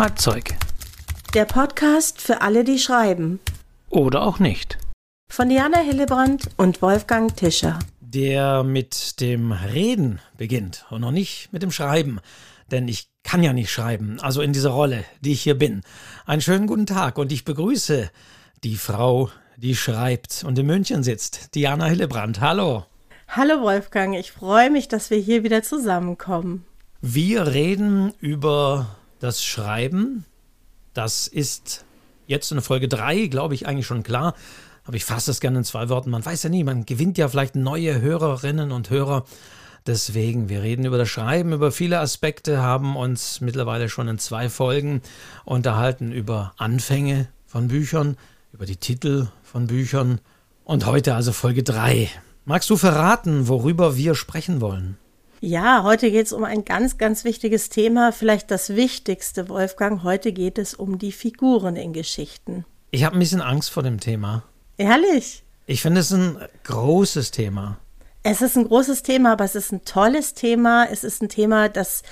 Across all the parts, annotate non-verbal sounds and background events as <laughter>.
Schreibzeug. Der Podcast für alle, die schreiben. Oder auch nicht. Von Diana Hillebrand und Wolfgang Tischer. Der mit dem Reden beginnt und noch nicht mit dem Schreiben. Denn ich kann ja nicht schreiben, also in dieser Rolle, die ich hier bin. Einen schönen guten Tag und ich begrüße die Frau, die schreibt und in München sitzt, Diana Hillebrand. Hallo. Hallo Wolfgang, ich freue mich, dass wir hier wieder zusammenkommen. Wir reden über das Schreiben. Das ist jetzt in Folge 3, glaube ich, eigentlich schon klar. Aber ich fasse das gerne in zwei Worten. Man weiß ja nie, man gewinnt ja vielleicht neue Hörerinnen und Hörer. Deswegen, wir reden über das Schreiben, über viele Aspekte, haben uns mittlerweile schon in zwei Folgen unterhalten über Anfänge von Büchern, über die Titel von Büchern und heute also Folge 3. Magst du verraten, worüber wir sprechen wollen? Ja, heute geht es um ein ganz, ganz wichtiges Thema, vielleicht das wichtigste, Wolfgang. Heute geht es um die Figuren in Geschichten. Ich habe ein bisschen Angst vor dem Thema. Ehrlich? Ich finde es ein großes Thema. Es ist ein großes Thema, aber es ist ein tolles Thema. Es ist ein Thema, das,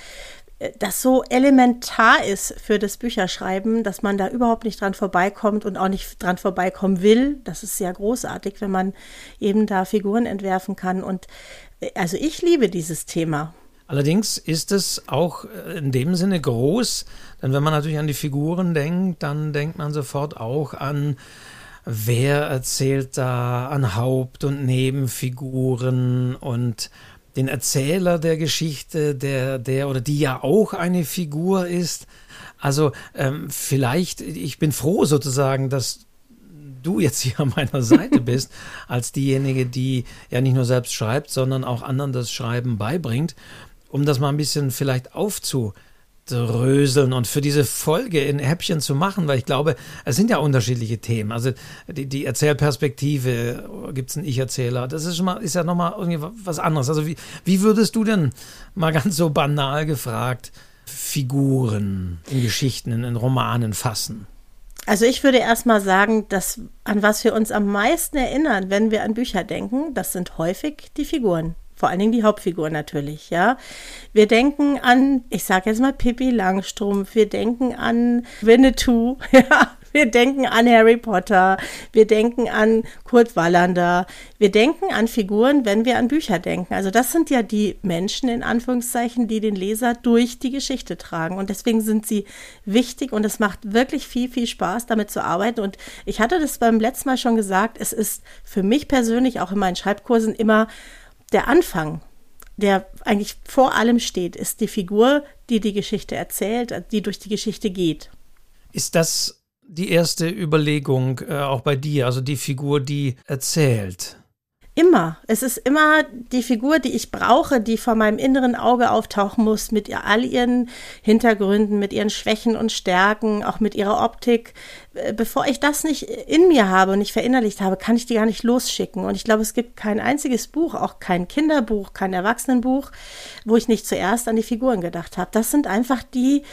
das so elementar ist für das Bücherschreiben, dass man da überhaupt nicht dran vorbeikommt und auch nicht dran vorbeikommen will. Das ist sehr großartig, wenn man eben da Figuren entwerfen kann. Und also ich liebe dieses Thema. Allerdings ist es auch in dem Sinne groß, denn wenn man natürlich an die Figuren denkt, dann denkt man sofort auch an, wer erzählt da an Haupt- und Nebenfiguren und den Erzähler der Geschichte, der, der oder die ja auch eine Figur ist. Also ähm, vielleicht, ich bin froh sozusagen, dass du jetzt hier <laughs> an meiner Seite bist, als diejenige, die ja nicht nur selbst schreibt, sondern auch anderen das Schreiben beibringt, um das mal ein bisschen vielleicht aufzudröseln und für diese Folge in Häppchen zu machen, weil ich glaube, es sind ja unterschiedliche Themen. Also die, die Erzählperspektive, gibt es einen Ich-Erzähler, das ist, schon mal, ist ja nochmal irgendwie was anderes. Also wie, wie würdest du denn mal ganz so banal gefragt Figuren in Geschichten, in Romanen fassen? Also ich würde erstmal sagen, dass an was wir uns am meisten erinnern, wenn wir an Bücher denken, das sind häufig die Figuren. Vor allen Dingen die Hauptfigur natürlich, ja. Wir denken an, ich sage jetzt mal Pippi Langstrumpf, wir denken an Winnetou, <laughs> ja. Wir denken an Harry Potter, wir denken an Kurt Wallander, wir denken an Figuren, wenn wir an Bücher denken. Also das sind ja die Menschen in Anführungszeichen, die den Leser durch die Geschichte tragen. Und deswegen sind sie wichtig und es macht wirklich viel, viel Spaß, damit zu arbeiten. Und ich hatte das beim letzten Mal schon gesagt, es ist für mich persönlich auch in meinen Schreibkursen immer der Anfang der eigentlich vor allem steht, ist die Figur, die die Geschichte erzählt, die durch die Geschichte geht. Ist das die erste Überlegung äh, auch bei dir, also die Figur, die erzählt? Immer. Es ist immer die Figur, die ich brauche, die vor meinem inneren Auge auftauchen muss, mit all ihren Hintergründen, mit ihren Schwächen und Stärken, auch mit ihrer Optik. Äh, bevor ich das nicht in mir habe und nicht verinnerlicht habe, kann ich die gar nicht losschicken. Und ich glaube, es gibt kein einziges Buch, auch kein Kinderbuch, kein Erwachsenenbuch, wo ich nicht zuerst an die Figuren gedacht habe. Das sind einfach die,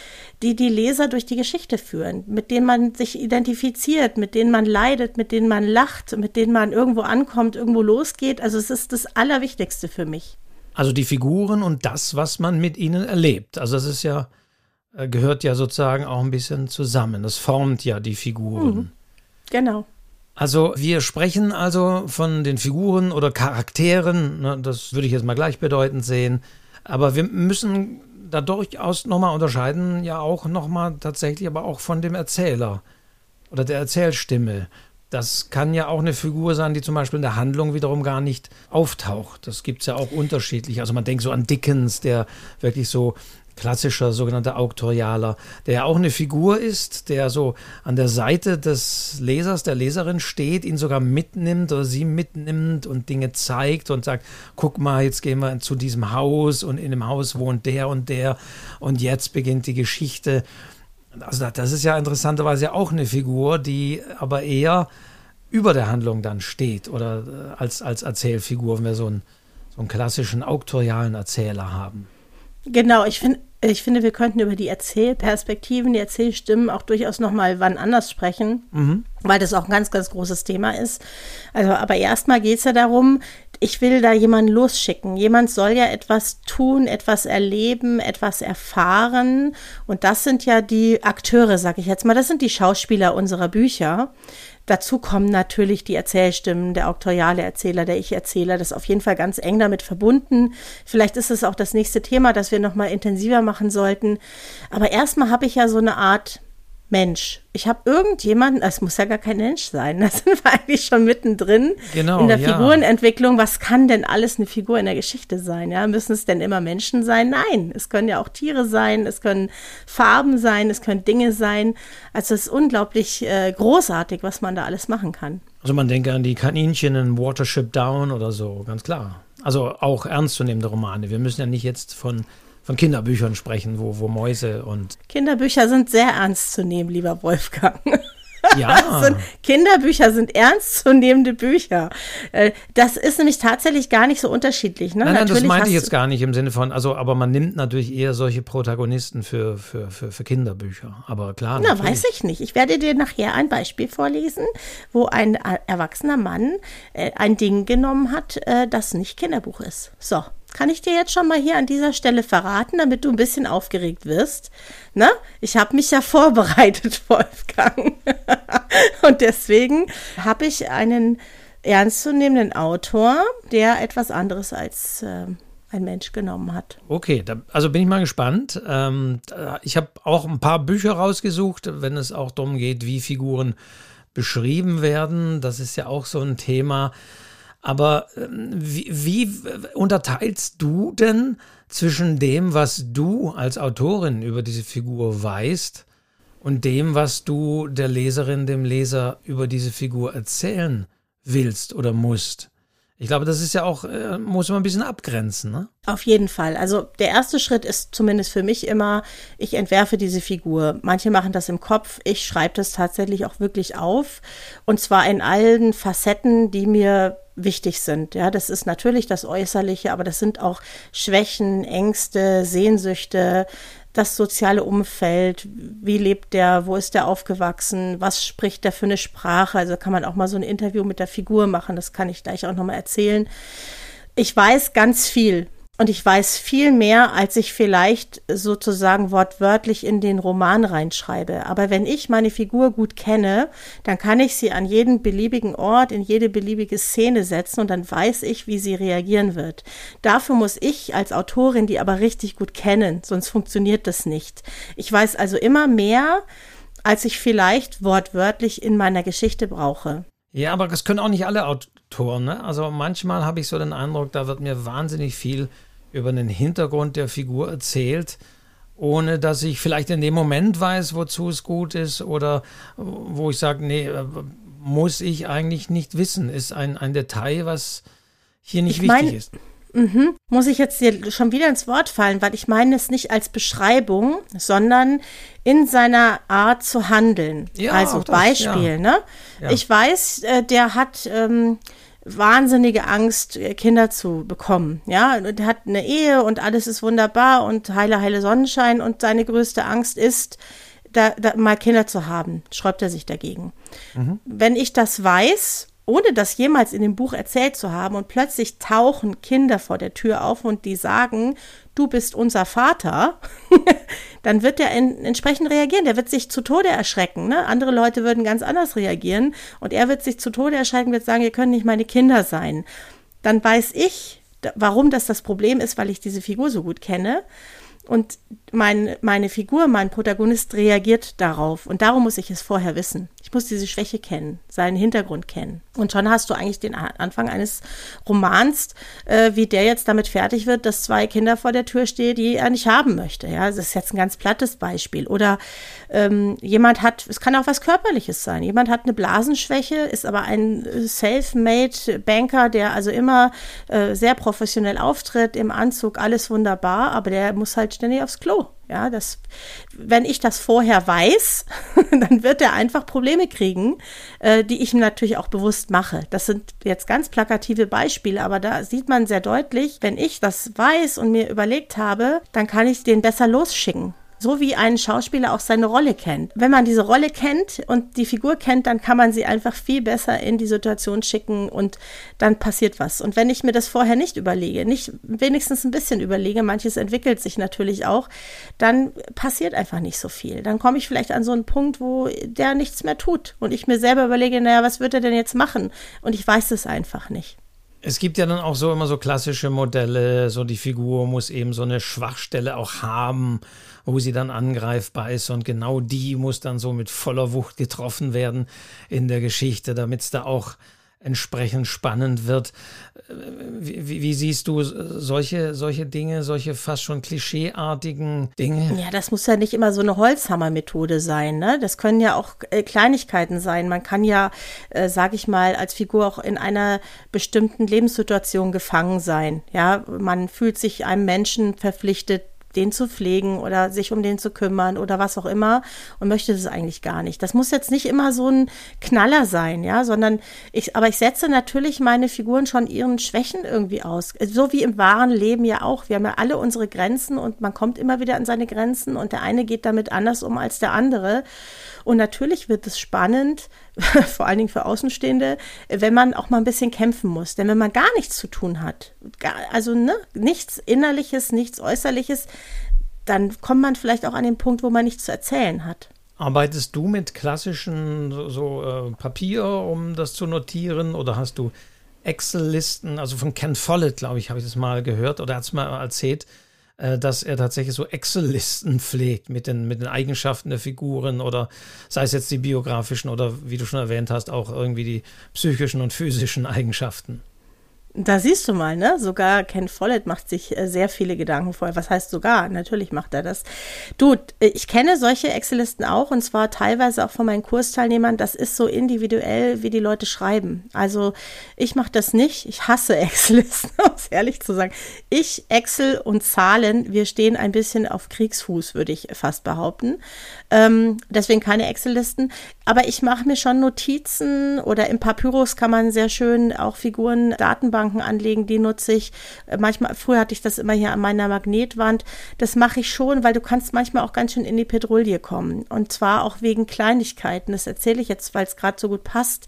die die Leser durch die Geschichte führen, mit denen man sich identifiziert, mit denen man leidet, mit denen man lacht, mit denen man irgendwo ankommt, irgendwo losgeht geht. Also es ist das Allerwichtigste für mich. Also die Figuren und das, was man mit ihnen erlebt. Also das ist ja, gehört ja sozusagen auch ein bisschen zusammen. Das formt ja die Figuren. Mhm. Genau. Also wir sprechen also von den Figuren oder Charakteren, ne, das würde ich jetzt mal gleichbedeutend sehen. Aber wir müssen da durchaus nochmal unterscheiden, ja auch nochmal tatsächlich, aber auch von dem Erzähler oder der Erzählstimme. Das kann ja auch eine Figur sein, die zum Beispiel in der Handlung wiederum gar nicht auftaucht. Das gibt es ja auch unterschiedlich. Also man denkt so an Dickens, der wirklich so klassischer sogenannter Auktorialer, der ja auch eine Figur ist, der so an der Seite des Lesers, der Leserin steht, ihn sogar mitnimmt oder sie mitnimmt und Dinge zeigt und sagt, guck mal, jetzt gehen wir zu diesem Haus und in dem Haus wohnt der und der und jetzt beginnt die Geschichte. Also das ist ja interessanterweise auch eine Figur, die aber eher über der Handlung dann steht oder äh, als, als Erzählfigur, wenn wir so einen, so einen klassischen auktorialen Erzähler haben. Genau, ich finde, ich finde, wir könnten über die Erzählperspektiven, die Erzählstimmen auch durchaus nochmal wann anders sprechen, mhm. weil das auch ein ganz, ganz großes Thema ist. Also, aber erstmal geht es ja darum, ich will da jemanden losschicken. Jemand soll ja etwas tun, etwas erleben, etwas erfahren. Und das sind ja die Akteure, sag ich jetzt mal. Das sind die Schauspieler unserer Bücher. Dazu kommen natürlich die Erzählstimmen, der auktoriale Erzähler, der Ich-Erzähler. Das ist auf jeden Fall ganz eng damit verbunden. Vielleicht ist es auch das nächste Thema, das wir nochmal intensiver machen sollten. Aber erstmal habe ich ja so eine Art Mensch. Ich habe irgendjemanden, es muss ja gar kein Mensch sein, <laughs> da sind wir eigentlich schon mittendrin genau, in der ja. Figurenentwicklung. Was kann denn alles eine Figur in der Geschichte sein? Ja, müssen es denn immer Menschen sein? Nein, es können ja auch Tiere sein, es können Farben sein, es können Dinge sein. Also es ist unglaublich äh, großartig, was man da alles machen kann. Also man denke an die Kaninchen in Watership Down oder so, ganz klar. Also auch ernstzunehmende Romane. Wir müssen ja nicht jetzt von von Kinderbüchern sprechen, wo, wo Mäuse und. Kinderbücher sind sehr ernst zu nehmen, lieber Wolfgang. Ja. <laughs> sind, Kinderbücher sind ernstzunehmende Bücher. Äh, das ist nämlich tatsächlich gar nicht so unterschiedlich. Ne? Nein, nein, Natürlich das meinte ich jetzt gar nicht im Sinne von, also, aber man nimmt natürlich eher solche Protagonisten für, für, für, für Kinderbücher. Aber klar. Na, natürlich. weiß ich nicht. Ich werde dir nachher ein Beispiel vorlesen, wo ein äh, erwachsener Mann äh, ein Ding genommen hat, das nicht Kinderbuch ist. So, kann ich dir jetzt schon mal hier an dieser Stelle verraten, damit du ein bisschen aufgeregt wirst. Ne? Ich habe mich ja <laughs> vorbereitet, Wolfgang. <laughs> Und deswegen habe ich einen ernstzunehmenden Autor, der etwas anderes als äh, ein Mensch genommen hat. Okay, da, also bin ich mal gespannt. Ähm, ich habe auch ein paar Bücher rausgesucht, wenn es auch darum geht, wie Figuren beschrieben werden. Das ist ja auch so ein Thema. Aber ähm, wie, wie unterteilst du denn zwischen dem, was du als Autorin über diese Figur weißt und dem, was du der Leserin, dem Leser über diese Figur erzählen willst oder musst? Ich glaube, das ist ja auch, äh, muss man ein bisschen abgrenzen, ne? Auf jeden Fall. Also der erste Schritt ist zumindest für mich immer, ich entwerfe diese Figur. Manche machen das im Kopf, ich schreibe das tatsächlich auch wirklich auf. Und zwar in allen Facetten, die mir wichtig sind. Ja, das ist natürlich das Äußerliche, aber das sind auch Schwächen, Ängste, Sehnsüchte, das soziale Umfeld, wie lebt der, wo ist der aufgewachsen, was spricht der für eine Sprache, also kann man auch mal so ein Interview mit der Figur machen, das kann ich gleich auch nochmal erzählen. Ich weiß ganz viel und ich weiß viel mehr, als ich vielleicht sozusagen wortwörtlich in den Roman reinschreibe. Aber wenn ich meine Figur gut kenne, dann kann ich sie an jeden beliebigen Ort, in jede beliebige Szene setzen und dann weiß ich, wie sie reagieren wird. Dafür muss ich als Autorin die aber richtig gut kennen, sonst funktioniert das nicht. Ich weiß also immer mehr, als ich vielleicht wortwörtlich in meiner Geschichte brauche. Ja, aber das können auch nicht alle Autoren. Ne? Also manchmal habe ich so den Eindruck, da wird mir wahnsinnig viel über den Hintergrund der Figur erzählt, ohne dass ich vielleicht in dem Moment weiß, wozu es gut ist oder wo ich sage, nee, äh, muss ich eigentlich nicht wissen. Ist ein, ein Detail, was hier nicht Ich wichtig mein- ist. muss ich jetzt dir schon wieder ins Wort fallen, weil ich meine es nicht als Beschreibung, sondern in seiner Art zu handeln. Ja, also das, Beispiel, ja. ne? Ja. Ich weiß, äh, der hat ähm, wahnsinnige Angst, äh, Kinder zu bekommen. Ja, und er hat eine Ehe und alles ist wunderbar und heile, heile Sonnenschein und seine größte Angst ist, da, da mal Kinder zu haben. Schreibt er sich dagegen. Wenn ich das weiß, ohne das jemals in dem Buch erzählt zu haben und plötzlich tauchen Kinder vor der Tür auf und die sagen, du bist unser Vater, <laughs> dann wird er entsprechend reagieren. Der wird sich zu Tode erschrecken. Ne? Andere Leute würden ganz anders reagieren und er wird sich zu Tode erschrecken, wird sagen, ihr könnt nicht meine Kinder sein. Dann weiß ich, warum das das Problem ist, weil ich diese Figur so gut kenne. Und mein, meine Figur, mein Protagonist reagiert darauf. Und darum muss ich es vorher wissen. Ich muss diese Schwäche kennen, seinen Hintergrund kennen. Und schon hast du eigentlich den Anfang eines Romans, äh, wie der jetzt damit fertig wird, dass zwei Kinder vor der Tür stehen, die er nicht haben möchte. Ja, das ist jetzt ein ganz plattes Beispiel. Oder ähm, jemand hat, es kann auch was Körperliches sein. Jemand hat eine Blasenschwäche, ist aber ein äh, self-made Banker, der also immer äh, sehr professionell auftritt, im Anzug, alles wunderbar, aber der muss halt ständig aufs Klo. Ja, das, wenn ich das vorher weiß, <laughs> dann wird er einfach Probleme kriegen, äh, die ich ihm natürlich auch bewusst mache. Das sind jetzt ganz plakative Beispiele, aber da sieht man sehr deutlich, wenn ich das weiß und mir überlegt habe, dann kann ich den besser losschicken. So wie ein Schauspieler auch seine Rolle kennt. Wenn man diese Rolle kennt und die Figur kennt, dann kann man sie einfach viel besser in die Situation schicken und dann passiert was. Und wenn ich mir das vorher nicht überlege, nicht wenigstens ein bisschen überlege, manches entwickelt sich natürlich auch, dann passiert einfach nicht so viel. Dann komme ich vielleicht an so einen Punkt, wo der nichts mehr tut und ich mir selber überlege, naja, was wird er denn jetzt machen? Und ich weiß es einfach nicht. Es gibt ja dann auch so immer so klassische Modelle, so die Figur muss eben so eine Schwachstelle auch haben, wo sie dann angreifbar ist und genau die muss dann so mit voller Wucht getroffen werden in der Geschichte, damit es da auch entsprechend spannend wird. Wie, wie, wie, siehst du solche, solche Dinge, solche fast schon klischeeartigen Dinge? Ja, das muss ja nicht immer so eine Holzhammer-Methode sein. Ne? Das können ja auch äh, Kleinigkeiten sein. Man kann ja, äh, sage ich mal, als Figur auch in einer bestimmten Lebenssituation gefangen sein. Ja, man fühlt sich einem Menschen verpflichtet, den zu pflegen oder sich um den zu kümmern oder was auch immer und möchte das eigentlich gar nicht. Das muss jetzt nicht immer so ein Knaller sein, ja, sondern ich, aber ich setze natürlich meine Figuren schon ihren Schwächen irgendwie aus. So wie im wahren Leben ja auch. Wir haben ja alle unsere Grenzen und man kommt immer wieder an seine Grenzen und der eine geht damit anders um als der andere. Und natürlich wird es spannend, <laughs> vor allen Dingen für Außenstehende, wenn man auch mal ein bisschen kämpfen muss. Denn wenn man gar nichts zu tun hat, gar, also ne, nichts Innerliches, nichts Äußerliches, dann kommt man vielleicht auch an den Punkt, wo man nichts zu erzählen hat. Arbeitest du mit klassischen so, so äh, Papier, um das zu notieren, oder hast du Excel-Listen? Also von Ken Follett, glaube ich, habe ich das mal gehört oder hat es mal erzählt äh, dass er tatsächlich so Excel-Listen <laughs> pflegt mit den, mit den Eigenschaften der Figuren oder sei es jetzt die biografischen oder wie du schon erwähnt hast, auch irgendwie die psychischen und physischen Eigenschaften. Da siehst du mal, ne? Sogar Ken Follett macht sich äh, sehr viele Gedanken vorher. Was heißt sogar? Natürlich macht er das. Du, äh, ich kenne solche Excel-Listen auch und zwar teilweise auch von meinen Kursteilnehmern. Das ist so individuell, wie die Leute schreiben. Also ich mache das nicht. Ich hasse <laughs> Excel-Listen, um es ehrlich zu sagen. Ich, Excel und Zahlen, wir stehen ein bisschen auf Kriegsfuß, würde ich fast behaupten. Ähm, deswegen keine Excel-Listen. Aber ich mache mir schon Notizen oder im Papyrus kann man sehr schön auch Figuren, Datenbanken Datenbanken anlegen, die nutze ich. Äh, manchmal, früher hatte ich das immer hier an meiner Magnetwand. Das mache ich schon, weil du kannst manchmal auch ganz schön in die Petrouille kommen. Und zwar auch wegen Kleinigkeiten. Das erzähle ich jetzt, weil es gerade so gut passt.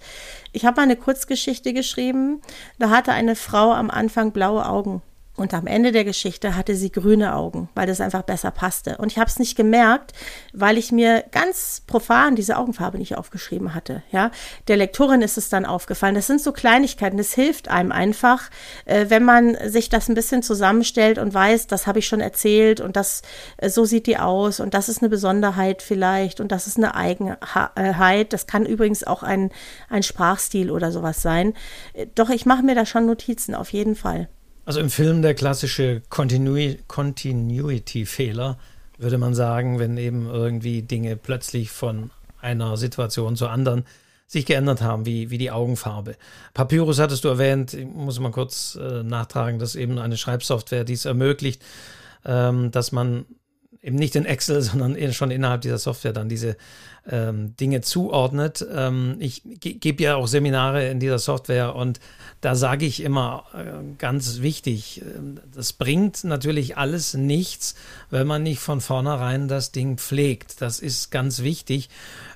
Ich habe mal eine Kurzgeschichte geschrieben. Da hatte eine Frau am Anfang blaue Augen. Und am Ende der Geschichte hatte sie grüne Augen, weil das einfach besser passte. Und ich habe es nicht gemerkt, weil ich mir ganz profan diese Augenfarbe nicht aufgeschrieben hatte. Ja, der Lektorin ist es dann aufgefallen. Das sind so Kleinigkeiten. Das hilft einem einfach, äh, wenn man sich das ein bisschen zusammenstellt und weiß, das habe ich schon erzählt und das äh, so sieht die aus und das ist eine Besonderheit vielleicht und das ist eine Eigenheit. Das kann übrigens auch ein ein Sprachstil oder sowas sein. Äh, doch ich mache mir da schon Notizen auf jeden Fall. Also im Film der klassische Continuity-Fehler, würde man sagen, wenn eben irgendwie Dinge plötzlich von einer Situation zur anderen sich geändert haben, wie, wie die Augenfarbe. Papyrus hattest du erwähnt, muss mal kurz äh, nachtragen, dass eben eine Schreibsoftware dies ermöglicht, ähm, dass man eben nicht in Excel, <laughs> sondern schon innerhalb dieser Software dann diese ähm, Dinge zuordnet. Ähm, ich ge gebe ja auch Seminare in dieser Software und da sage ich immer äh, ganz wichtig, äh, das bringt natürlich alles nichts, wenn man nicht von vornherein das Ding pflegt. Das ist ganz wichtig.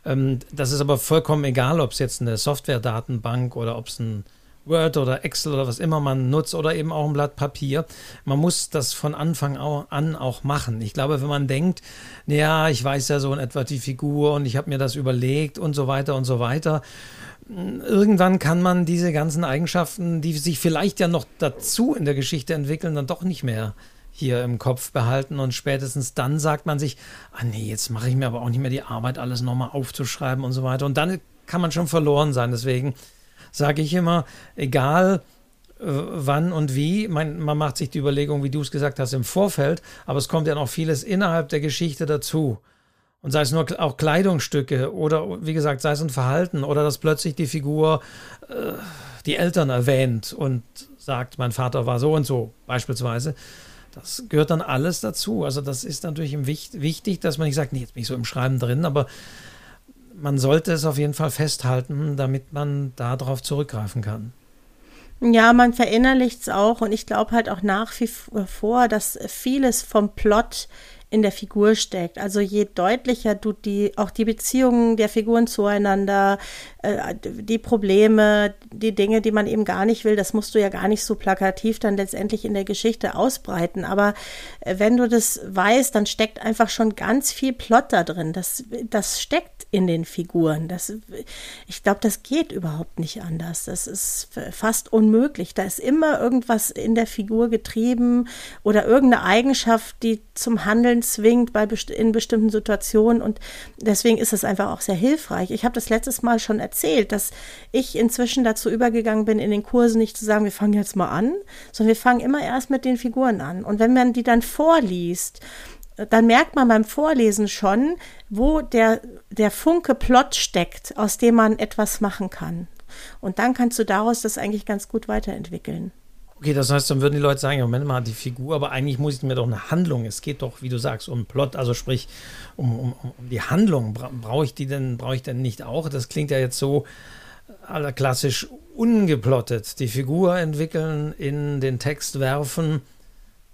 Ähm, das ist aber vollkommen egal, ob es jetzt eine Software-Datenbank oder ob es ein Word oder Excel oder was immer man nutzt oder eben auch ein Blatt Papier. Man muss das von Anfang an auch machen. Ich glaube, wenn man denkt, ja, ich weiß ja so in etwa die Figur und ich habe mir das überlegt und so weiter und so weiter, irgendwann kann man diese ganzen Eigenschaften, die sich vielleicht ja noch dazu in der Geschichte entwickeln, dann doch nicht mehr hier im Kopf behalten und spätestens dann sagt man sich, ah nee, jetzt mache ich mir aber auch nicht mehr die Arbeit, alles nochmal aufzuschreiben und so weiter. Und dann kann man schon verloren sein. Deswegen sage ich immer, egal äh, wann und wie, man, man macht sich die Überlegung, wie du es gesagt hast, im Vorfeld, aber es kommt ja noch vieles innerhalb der Geschichte dazu. Und sei es nur auch Kleidungsstücke oder wie gesagt, sei es ein Verhalten oder dass plötzlich die Figur äh, die Eltern erwähnt und sagt, mein Vater war so und so, beispielsweise. Das gehört dann alles dazu. Also das ist natürlich wichtig, dass man nicht sagt, nee, jetzt bin ich so im Schreiben drin, aber man sollte es auf jeden Fall festhalten, damit man darauf zurückgreifen kann. Ja, man verinnerlicht es auch und ich glaube halt auch nach wie vor, dass vieles vom Plot in der Figur steckt. Also je deutlicher du die, auch die Beziehungen der Figuren zueinander, äh, die Probleme, die Dinge, die man eben gar nicht will, das musst du ja gar nicht so plakativ dann letztendlich in der Geschichte ausbreiten. Aber äh, wenn du das weißt, dann steckt einfach schon ganz viel Plot da drin. Das, das steckt in den Figuren. Das, ich glaube, das geht überhaupt nicht anders. Das ist fast unmöglich. Da ist immer irgendwas in der Figur getrieben oder irgendeine Eigenschaft, die zum Handeln zwingt bei best in bestimmten Situationen. Und deswegen ist es einfach auch sehr hilfreich. Ich habe das letztes Mal schon erzählt, dass ich inzwischen dazu übergegangen bin, in den Kursen nicht zu sagen, wir fangen jetzt mal an, sondern wir fangen immer erst mit den Figuren an. Und wenn man die dann vorliest, dann merkt man beim Vorlesen schon, wo der, der Funke Plot steckt, aus dem man etwas machen kann. Und dann kannst du daraus das eigentlich ganz gut weiterentwickeln. Okay, das heißt, dann würden die Leute sagen, Moment mal, die Figur, aber eigentlich muss ich mir doch eine Handlung. Es geht doch, wie du sagst, um Plot, also sprich um, um, um die Handlung. Bra brauche ich die denn, brauche ich denn nicht auch? Das klingt ja jetzt so klassisch ungeplottet. Die Figur entwickeln, in den Text werfen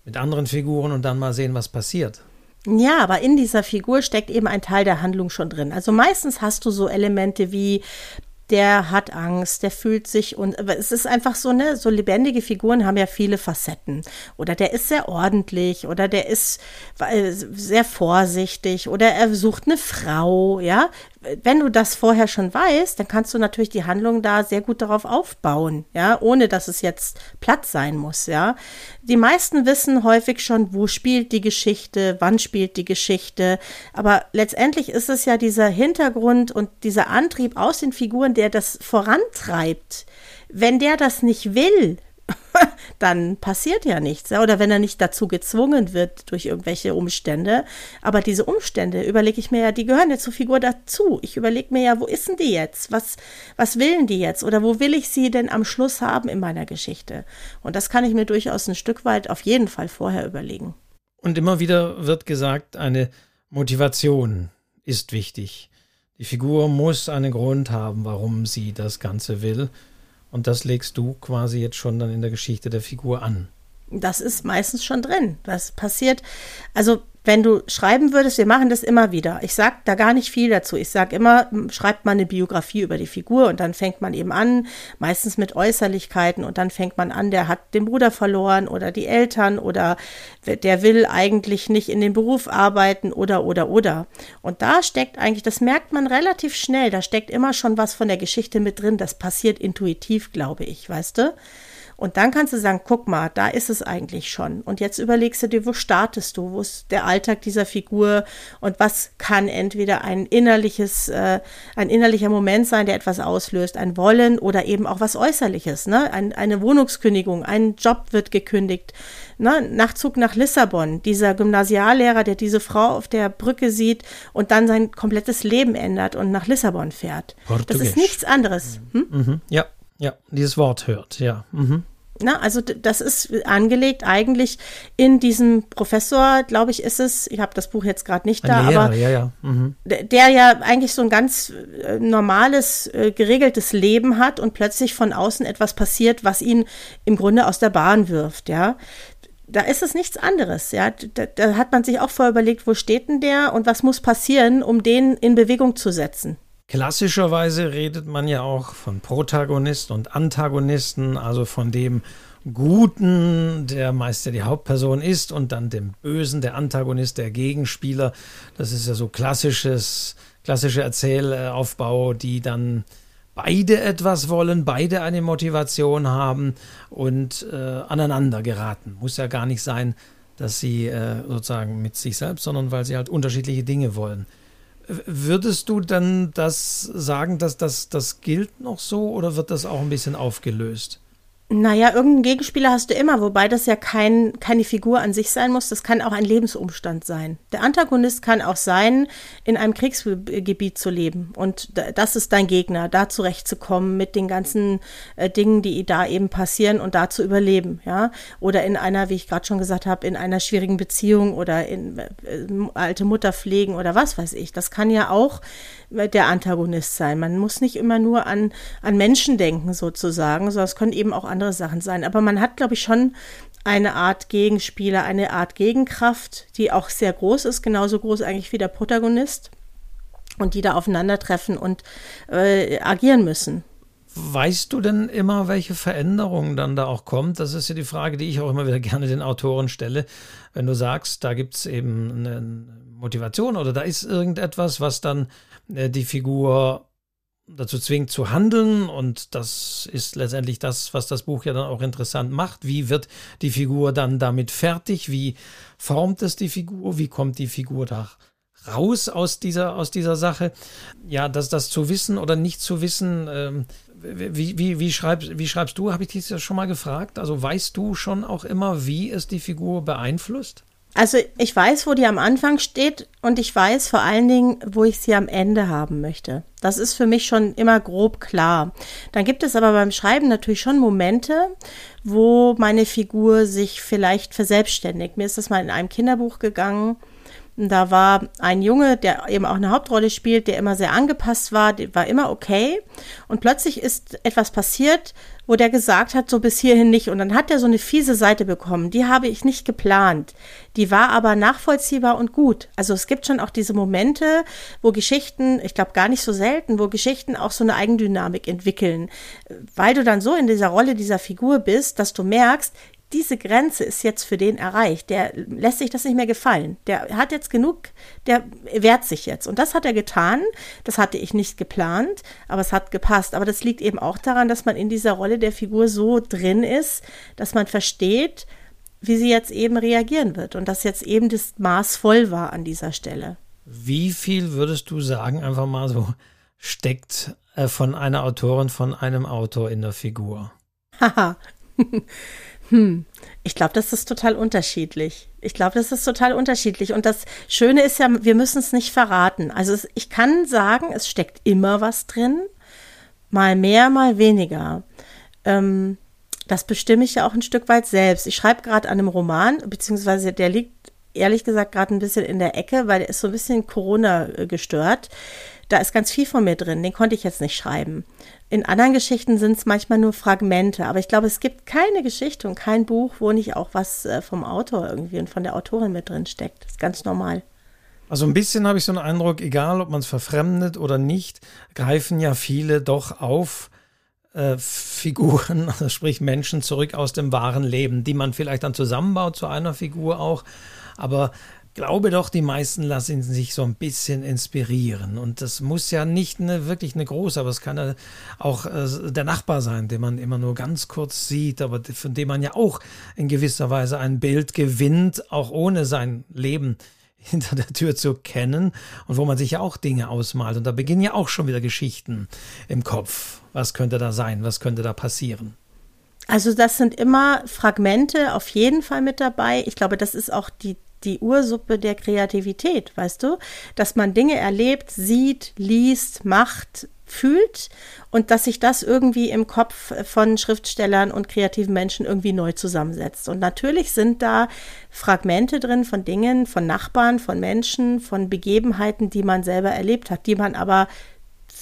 mit anderen Figuren und dann mal sehen, was passiert. Ja, aber in dieser Figur steckt eben ein Teil der Handlung schon drin. Also meistens hast du so Elemente wie der hat Angst, der fühlt sich und aber es ist einfach so ne so lebendige Figuren haben ja viele Facetten. Oder der ist sehr ordentlich oder der ist äh, sehr vorsichtig oder er sucht eine Frau, ja, wenn du das vorher schon weißt, dann kannst du natürlich die Handlung da sehr gut darauf aufbauen, ja, ohne dass es jetzt platt sein muss, ja. Die meisten wissen häufig schon, wo spielt die Geschichte, wann spielt die Geschichte, aber letztendlich ist es ja dieser Hintergrund und dieser Antrieb aus den Figuren, der das vorantreibt. Wenn der das nicht will, <laughs> dann passiert ja nichts. Oder wenn er nicht dazu gezwungen wird durch irgendwelche Umstände. Aber diese Umstände, überlege ich mir ja, die gehören ja zur Figur dazu. Ich überlege mir ja, wo ist denn die jetzt? Was, was willen die jetzt? Oder wo will ich sie denn am Schluss haben in meiner Geschichte? Und das kann ich mir durchaus ein Stück weit auf jeden Fall vorher überlegen. Und immer wieder wird gesagt, eine Motivation ist wichtig. Die Figur muss einen Grund haben, warum sie das Ganze will. Und das legst du quasi jetzt schon dann in der Geschichte der Figur an. Das ist meistens schon drin. Das passiert. Also wenn du schreiben würdest, wir machen das immer wieder. Ich sage da gar nicht viel dazu. Ich sage immer, schreibt man eine Biografie über die Figur und dann fängt man eben an, meistens mit Äußerlichkeiten und dann fängt man an, der hat den Bruder verloren oder die Eltern oder der will eigentlich nicht in den Beruf arbeiten oder oder oder. Und da steckt eigentlich, das merkt man relativ schnell, da steckt immer schon was von der Geschichte mit drin. Das passiert intuitiv, glaube ich, weißt du? Und dann kannst du sagen, guck mal, da ist es eigentlich schon. Und jetzt überlegst du dir, wo startest du? Wo ist der Alltag dieser Figur? Und was kann entweder ein innerliches, äh, ein innerlicher Moment sein, der etwas auslöst, ein Wollen oder eben auch was Äußerliches, ne? Ein, eine Wohnungskündigung, ein Job wird gekündigt. Ne? Nachzug nach Lissabon, dieser Gymnasiallehrer, der diese Frau auf der Brücke sieht und dann sein komplettes Leben ändert und nach Lissabon fährt. Das ist nichts anderes. Hm? Mhm. Ja, ja, dieses Wort hört, ja. Mhm. Na, also das ist angelegt eigentlich in diesem Professor, glaube ich, ist es. Ich habe das Buch jetzt gerade nicht da, Lehrer, aber ja, ja. Mhm. der ja eigentlich so ein ganz äh, normales, äh, geregeltes Leben hat und plötzlich von außen etwas passiert, was ihn im Grunde aus der Bahn wirft, ja. Da ist es nichts anderes, ja. Da, da hat man sich auch vorher überlegt, wo steht denn der und was muss passieren, um den in Bewegung zu setzen. Klassischerweise redet man ja auch von Protagonisten und Antagonisten, also von dem Guten, der meist ja die Hauptperson ist, und dann dem Bösen, der Antagonist, der Gegenspieler. Das ist ja so klassisches, klassische Erzählaufbau, die dann beide etwas wollen, beide eine Motivation haben und äh, aneinander geraten. Muss ja gar nicht sein, dass sie äh, sozusagen mit sich selbst, sondern weil sie halt unterschiedliche Dinge wollen. Würdest du dann das sagen, dass das, das gilt noch so oder wird das auch ein bisschen aufgelöst? Naja, irgendeinen Gegenspieler hast du immer, wobei das ja kein, keine Figur an sich sein muss. Das kann auch ein Lebensumstand sein. Der Antagonist kann auch sein, in einem Kriegsgebiet zu leben. Und das ist dein Gegner, da zurechtzukommen mit den ganzen äh, Dingen, die da eben passieren und da zu überleben. Ja? Oder in einer, wie ich gerade schon gesagt habe, in einer schwierigen Beziehung oder in äh, alte Mutter pflegen oder was weiß ich. Das kann ja auch der Antagonist sein. Man muss nicht immer nur an, an Menschen denken sozusagen, sondern es können eben auch andere Sachen sein. Aber man hat, glaube ich, schon eine Art Gegenspieler, eine Art Gegenkraft, die auch sehr groß ist, genauso groß eigentlich wie der Protagonist und die da aufeinandertreffen und äh, agieren müssen. Weißt du denn immer, welche Veränderungen dann da auch kommt? Das ist ja die Frage, die ich auch immer wieder gerne den Autoren stelle. Wenn du sagst, da gibt es eben eine Motivation oder da ist irgendetwas, was dann äh, die Figur dazu zwingt zu handeln und das ist letztendlich das, was das Buch ja dann auch interessant macht. Wie wird die Figur dann damit fertig? Wie formt es die Figur? Wie kommt die Figur da raus aus dieser, aus dieser Sache? Ja, das, das zu wissen oder nicht zu wissen, ähm, wie, wie, wie, schreibst, wie schreibst du? Habe ich dich das schon mal gefragt? Also weißt du schon auch immer, wie es die Figur beeinflusst? Also ich weiß, wo die am Anfang steht und ich weiß vor allen Dingen, wo ich sie am Ende haben möchte. Das ist für mich schon immer grob klar. Dann gibt es aber beim Schreiben natürlich schon Momente, wo meine Figur sich vielleicht verselbstständigt. Mir ist das mal in einem Kinderbuch gegangen. Da war ein Junge, der eben auch eine Hauptrolle spielt, der immer sehr angepasst war, der war immer okay. Und plötzlich ist etwas passiert, wo der gesagt hat, so bis hierhin nicht. Und dann hat er so eine fiese Seite bekommen. Die habe ich nicht geplant. Die war aber nachvollziehbar und gut. Also es gibt schon auch diese Momente, wo Geschichten, ich glaube gar nicht so selten, wo Geschichten auch so eine Eigendynamik entwickeln. Weil du dann so in dieser Rolle dieser Figur bist, dass du merkst, diese Grenze ist jetzt für den erreicht. Der lässt sich das nicht mehr gefallen. Der hat jetzt genug, der wehrt sich jetzt. Und das hat er getan. Das hatte ich nicht geplant, aber es hat gepasst. Aber das liegt eben auch daran, dass man in dieser Rolle der Figur so drin ist, dass man versteht, wie sie jetzt eben reagieren wird. Und dass jetzt eben das Maß voll war an dieser Stelle. Wie viel würdest du sagen, einfach mal so, steckt äh, von einer Autorin, von einem Autor in der Figur? Haha. <laughs> Hm, ich glaube, das ist total unterschiedlich. Ich glaube, das ist total unterschiedlich. Und das Schöne ist ja, wir müssen es nicht verraten. Also es, ich kann sagen, es steckt immer was drin. Mal mehr, mal weniger. Ähm, das bestimme ich ja auch ein Stück weit selbst. Ich schreibe gerade an einem Roman, beziehungsweise der liegt ehrlich gesagt gerade ein bisschen in der Ecke, weil der ist so ein bisschen Corona gestört. Da ist ganz viel von mir drin, den konnte ich jetzt nicht schreiben. In anderen Geschichten sind es manchmal nur Fragmente, aber ich glaube, es gibt keine Geschichte und kein Buch, wo nicht auch was äh, vom Autor irgendwie und von der Autorin mit drin steckt. Das ist ganz normal. Also ein bisschen habe ich so einen Eindruck, egal ob man es verfremdet oder nicht, greifen ja viele doch auf äh, Figuren, <laughs> also sprich Menschen zurück aus dem wahren Leben, die man vielleicht dann zusammenbaut zu einer Figur auch. Aber glaube doch, die meisten lassen sich so ein bisschen inspirieren. Und das muss ja nicht eine, wirklich eine große, aber es kann ja auch äh, der Nachbar sein, den man immer nur ganz kurz sieht, aber von dem man ja auch in gewisser Weise ein Bild gewinnt, auch ohne sein Leben <laughs> hinter der Tür zu kennen und wo man sich ja auch Dinge ausmalt. Und da beginnen ja auch schon wieder Geschichten im Kopf. Was könnte da sein? Was könnte da passieren? Also das sind immer Fragmente auf jeden Fall mit dabei. Ich glaube, das ist auch die die Ursuppe der Kreativität, weißt du? Dass man Dinge erlebt, sieht, liest, macht, fühlt und dass sich das irgendwie im Kopf von Schriftstellern und kreativen Menschen irgendwie neu zusammensetzt. Und natürlich sind da Fragmente drin von Dingen, von Nachbarn, von Menschen, von Begebenheiten, die man selber erlebt hat, die man aber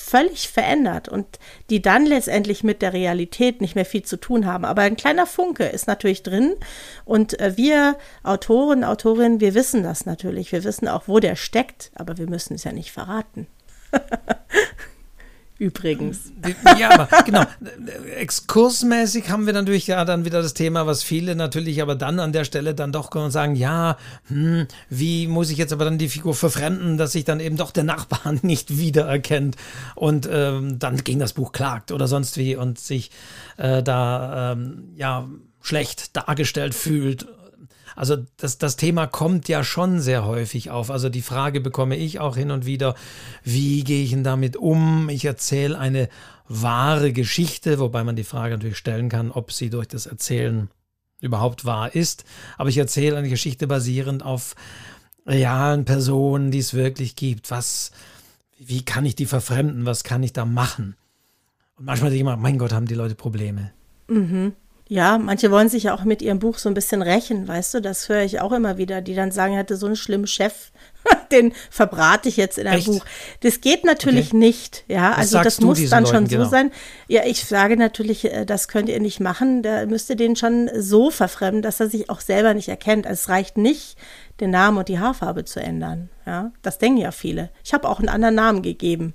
völlig verändert und die dann letztendlich mit der Realität nicht mehr viel zu tun haben. Aber ein kleiner Funke ist natürlich drin und äh, wir Autoren, Autorinnen, wir wissen das natürlich. Wir wissen auch, wo der steckt, aber wir müssen es ja nicht verraten. <laughs> Übrigens. Ja, aber genau. Exkursmäßig haben wir natürlich ja dann wieder das Thema, was viele natürlich aber dann an der Stelle dann doch können sagen, ja, hm, wie muss ich jetzt aber dann die Figur verfremden, dass sich dann eben doch der Nachbar <laughs> nicht wiedererkennt und ähm, dann gegen das Buch klagt oder sonst wie und sich äh, da ähm, ja schlecht dargestellt fühlt also das, das Thema kommt ja schon sehr häufig auf. Also die Frage bekomme ich auch hin und wieder, wie gehe ich denn damit um? Ich erzähle eine wahre Geschichte, wobei man die Frage natürlich stellen kann, ob sie durch das Erzählen überhaupt wahr ist. Aber ich erzähle eine Geschichte basierend auf realen Personen, die es wirklich gibt. Was, wie kann ich die verfremden? Was kann ich da machen? Und manchmal denke ich immer, mein Gott, haben die Leute Probleme. Mhm. Ja, manche wollen sich ja auch mit ihrem Buch so ein bisschen rächen, weißt du, das höre ich auch immer wieder, die dann sagen, er hatte so einen schlimmen Chef. <laughs> den verbrate ich jetzt in einem Echt? Buch. Das geht natürlich okay. nicht, ja. Was also das muss dann Leuten, schon so genau. sein. Ja, ich sage natürlich, äh, das könnt ihr nicht machen. Da müsst ihr den schon so verfremden, dass er sich auch selber nicht erkennt. Also es reicht nicht, den Namen und die Haarfarbe zu ändern. Ja, das denken ja viele. Ich habe auch einen anderen Namen gegeben.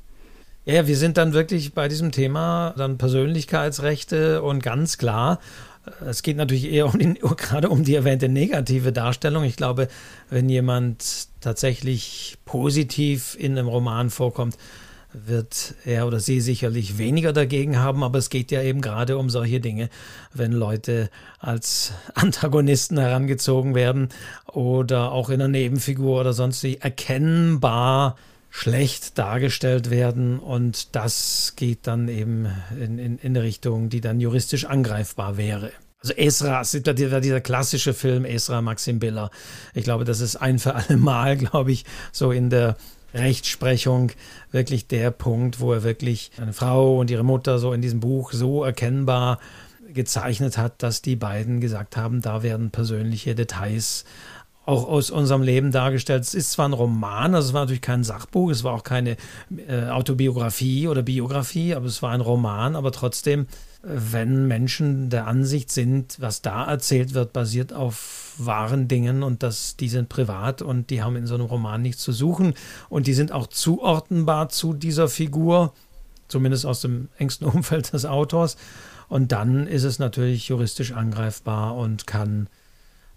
Ja, wir sind dann wirklich bei diesem Thema dann Persönlichkeitsrechte und ganz klar, es geht natürlich eher um den, <laughs> gerade um die erwähnte negative Darstellung. Ich glaube, wenn jemand tatsächlich positiv in einem Roman vorkommt, wird er oder sie sicherlich weniger dagegen haben, aber es geht ja eben gerade um solche Dinge, wenn Leute als <laughs> Antagonisten herangezogen werden oder auch in einer Nebenfigur oder sonst wie erkennbar schlecht dargestellt werden und das geht dann eben in, in, in eine Richtung, die dann juristisch angreifbar wäre. Also Esra, es ist dieser, dieser klassische Film Esra Maxim Biller. Ich glaube, das ist ein für alle Mal, <laughs> glaube ich, so in der Rechtsprechung wirklich der Punkt, wo er wirklich eine Frau und ihre Mutter so in diesem Buch so erkennbar gezeichnet hat, dass die beiden gesagt haben, da werden persönliche Details auch aus unserem Leben dargestellt. Es ist zwar ein Roman, also es war natürlich kein Sachbuch, es war auch keine äh, Autobiografie oder Biografie, aber es war ein Roman, aber trotzdem, äh, wenn Menschen der Ansicht sind, was da erzählt wird, basiert auf wahren Dingen und dass die sind privat und die haben in so einem Roman nichts zu suchen und die sind auch zuordnenbar zu dieser Figur, zumindest aus dem <laughs> engsten Umfeld des Autors. Und dann ist es natürlich juristisch angreifbar und kann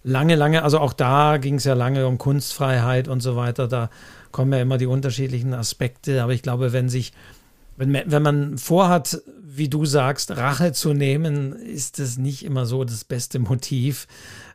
lange, lange, also auch da ging es ja lange um Kunstfreiheit und so weiter. Da kommen ja immer die unterschiedlichen Aspekte. Aber ich glaube, wenn sich, wenn, wenn man vorhat, wie du sagst, Rache zu nehmen, ist das nicht immer so das beste Motiv.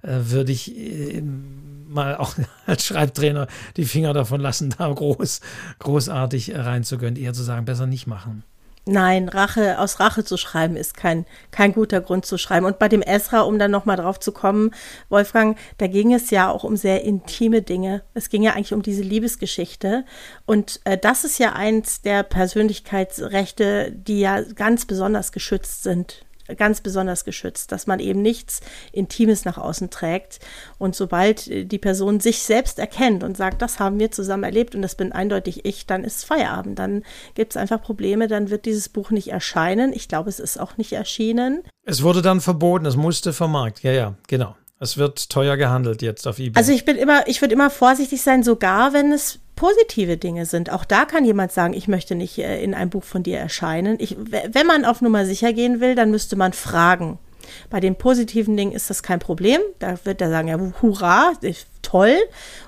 Äh, würde ich äh, mal auch <laughs> als Schreibtrainer die Finger davon lassen, da groß, großartig reinzugehen, eher zu sagen, besser nicht machen. Nein, Rache, aus Rache zu schreiben ist kein, kein guter Grund zu schreiben. Und bei dem Esra, um dann nochmal drauf zu kommen, Wolfgang, da ging es ja auch um sehr intime Dinge. Es ging ja eigentlich um diese Liebesgeschichte. Und äh, das ist ja eins der Persönlichkeitsrechte, die ja ganz besonders geschützt sind ganz besonders geschützt, dass man eben nichts Intimes nach außen trägt. Und sobald äh, die Person sich selbst erkennt und sagt, das haben wir zusammen erlebt und das bin eindeutig ich, dann ist Feierabend. Dann gibt es einfach Probleme, dann wird dieses Buch nicht erscheinen. Ich glaube, es ist auch nicht erschienen. Es wurde dann verboten, es musste vermarkt. Ja, ja, genau. Es wird teuer gehandelt jetzt auf eBay. Also ich bin immer, ich würde immer vorsichtig sein, sogar wenn es positive Dinge sind. Auch da kann jemand sagen, ich möchte nicht äh, in einem Buch von dir erscheinen. Ich, wenn man auf Nummer sicher gehen will, dann müsste man fragen. Bei den positiven Dingen ist das kein Problem. Da wird er sagen, ja, hurra, toll.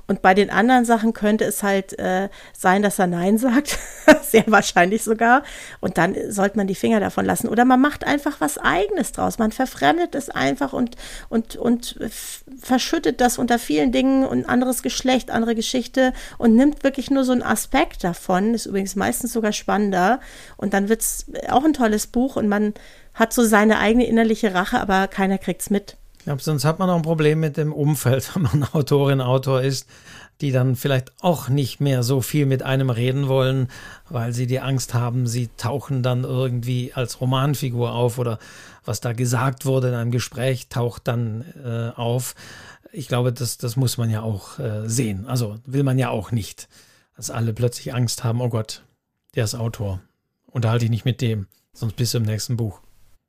Und bei den anderen Sachen könnte es halt äh, sein, dass er Nein sagt. <laughs> Sehr wahrscheinlich sogar. Und dann sollte man die Finger davon lassen. Oder man macht einfach was Eigenes draus. Man verfremdet es einfach und, und, und verschüttet das unter vielen Dingen und anderes Geschlecht, andere Geschichte und nimmt wirklich nur so einen Aspekt davon. Ist übrigens meistens sogar spannender. Und dann wird es auch ein tolles Buch und man hat so seine eigene innerliche Rache, aber keiner kriegt es mit. Ich glaube, sonst hat man auch ein Problem mit dem Umfeld, <laughs> wenn man Autorin, Autor ist, die dann vielleicht auch nicht mehr so viel mit einem reden wollen, weil sie die Angst haben, sie tauchen dann irgendwie als Romanfigur auf oder was da gesagt wurde in einem Gespräch taucht dann äh, auf. Ich glaube, das, das muss man ja auch äh, sehen. Also will man ja auch nicht, dass alle plötzlich Angst haben, oh Gott, der ist Autor. Unterhalte ich nicht mit dem, sonst bis zum nächsten Buch.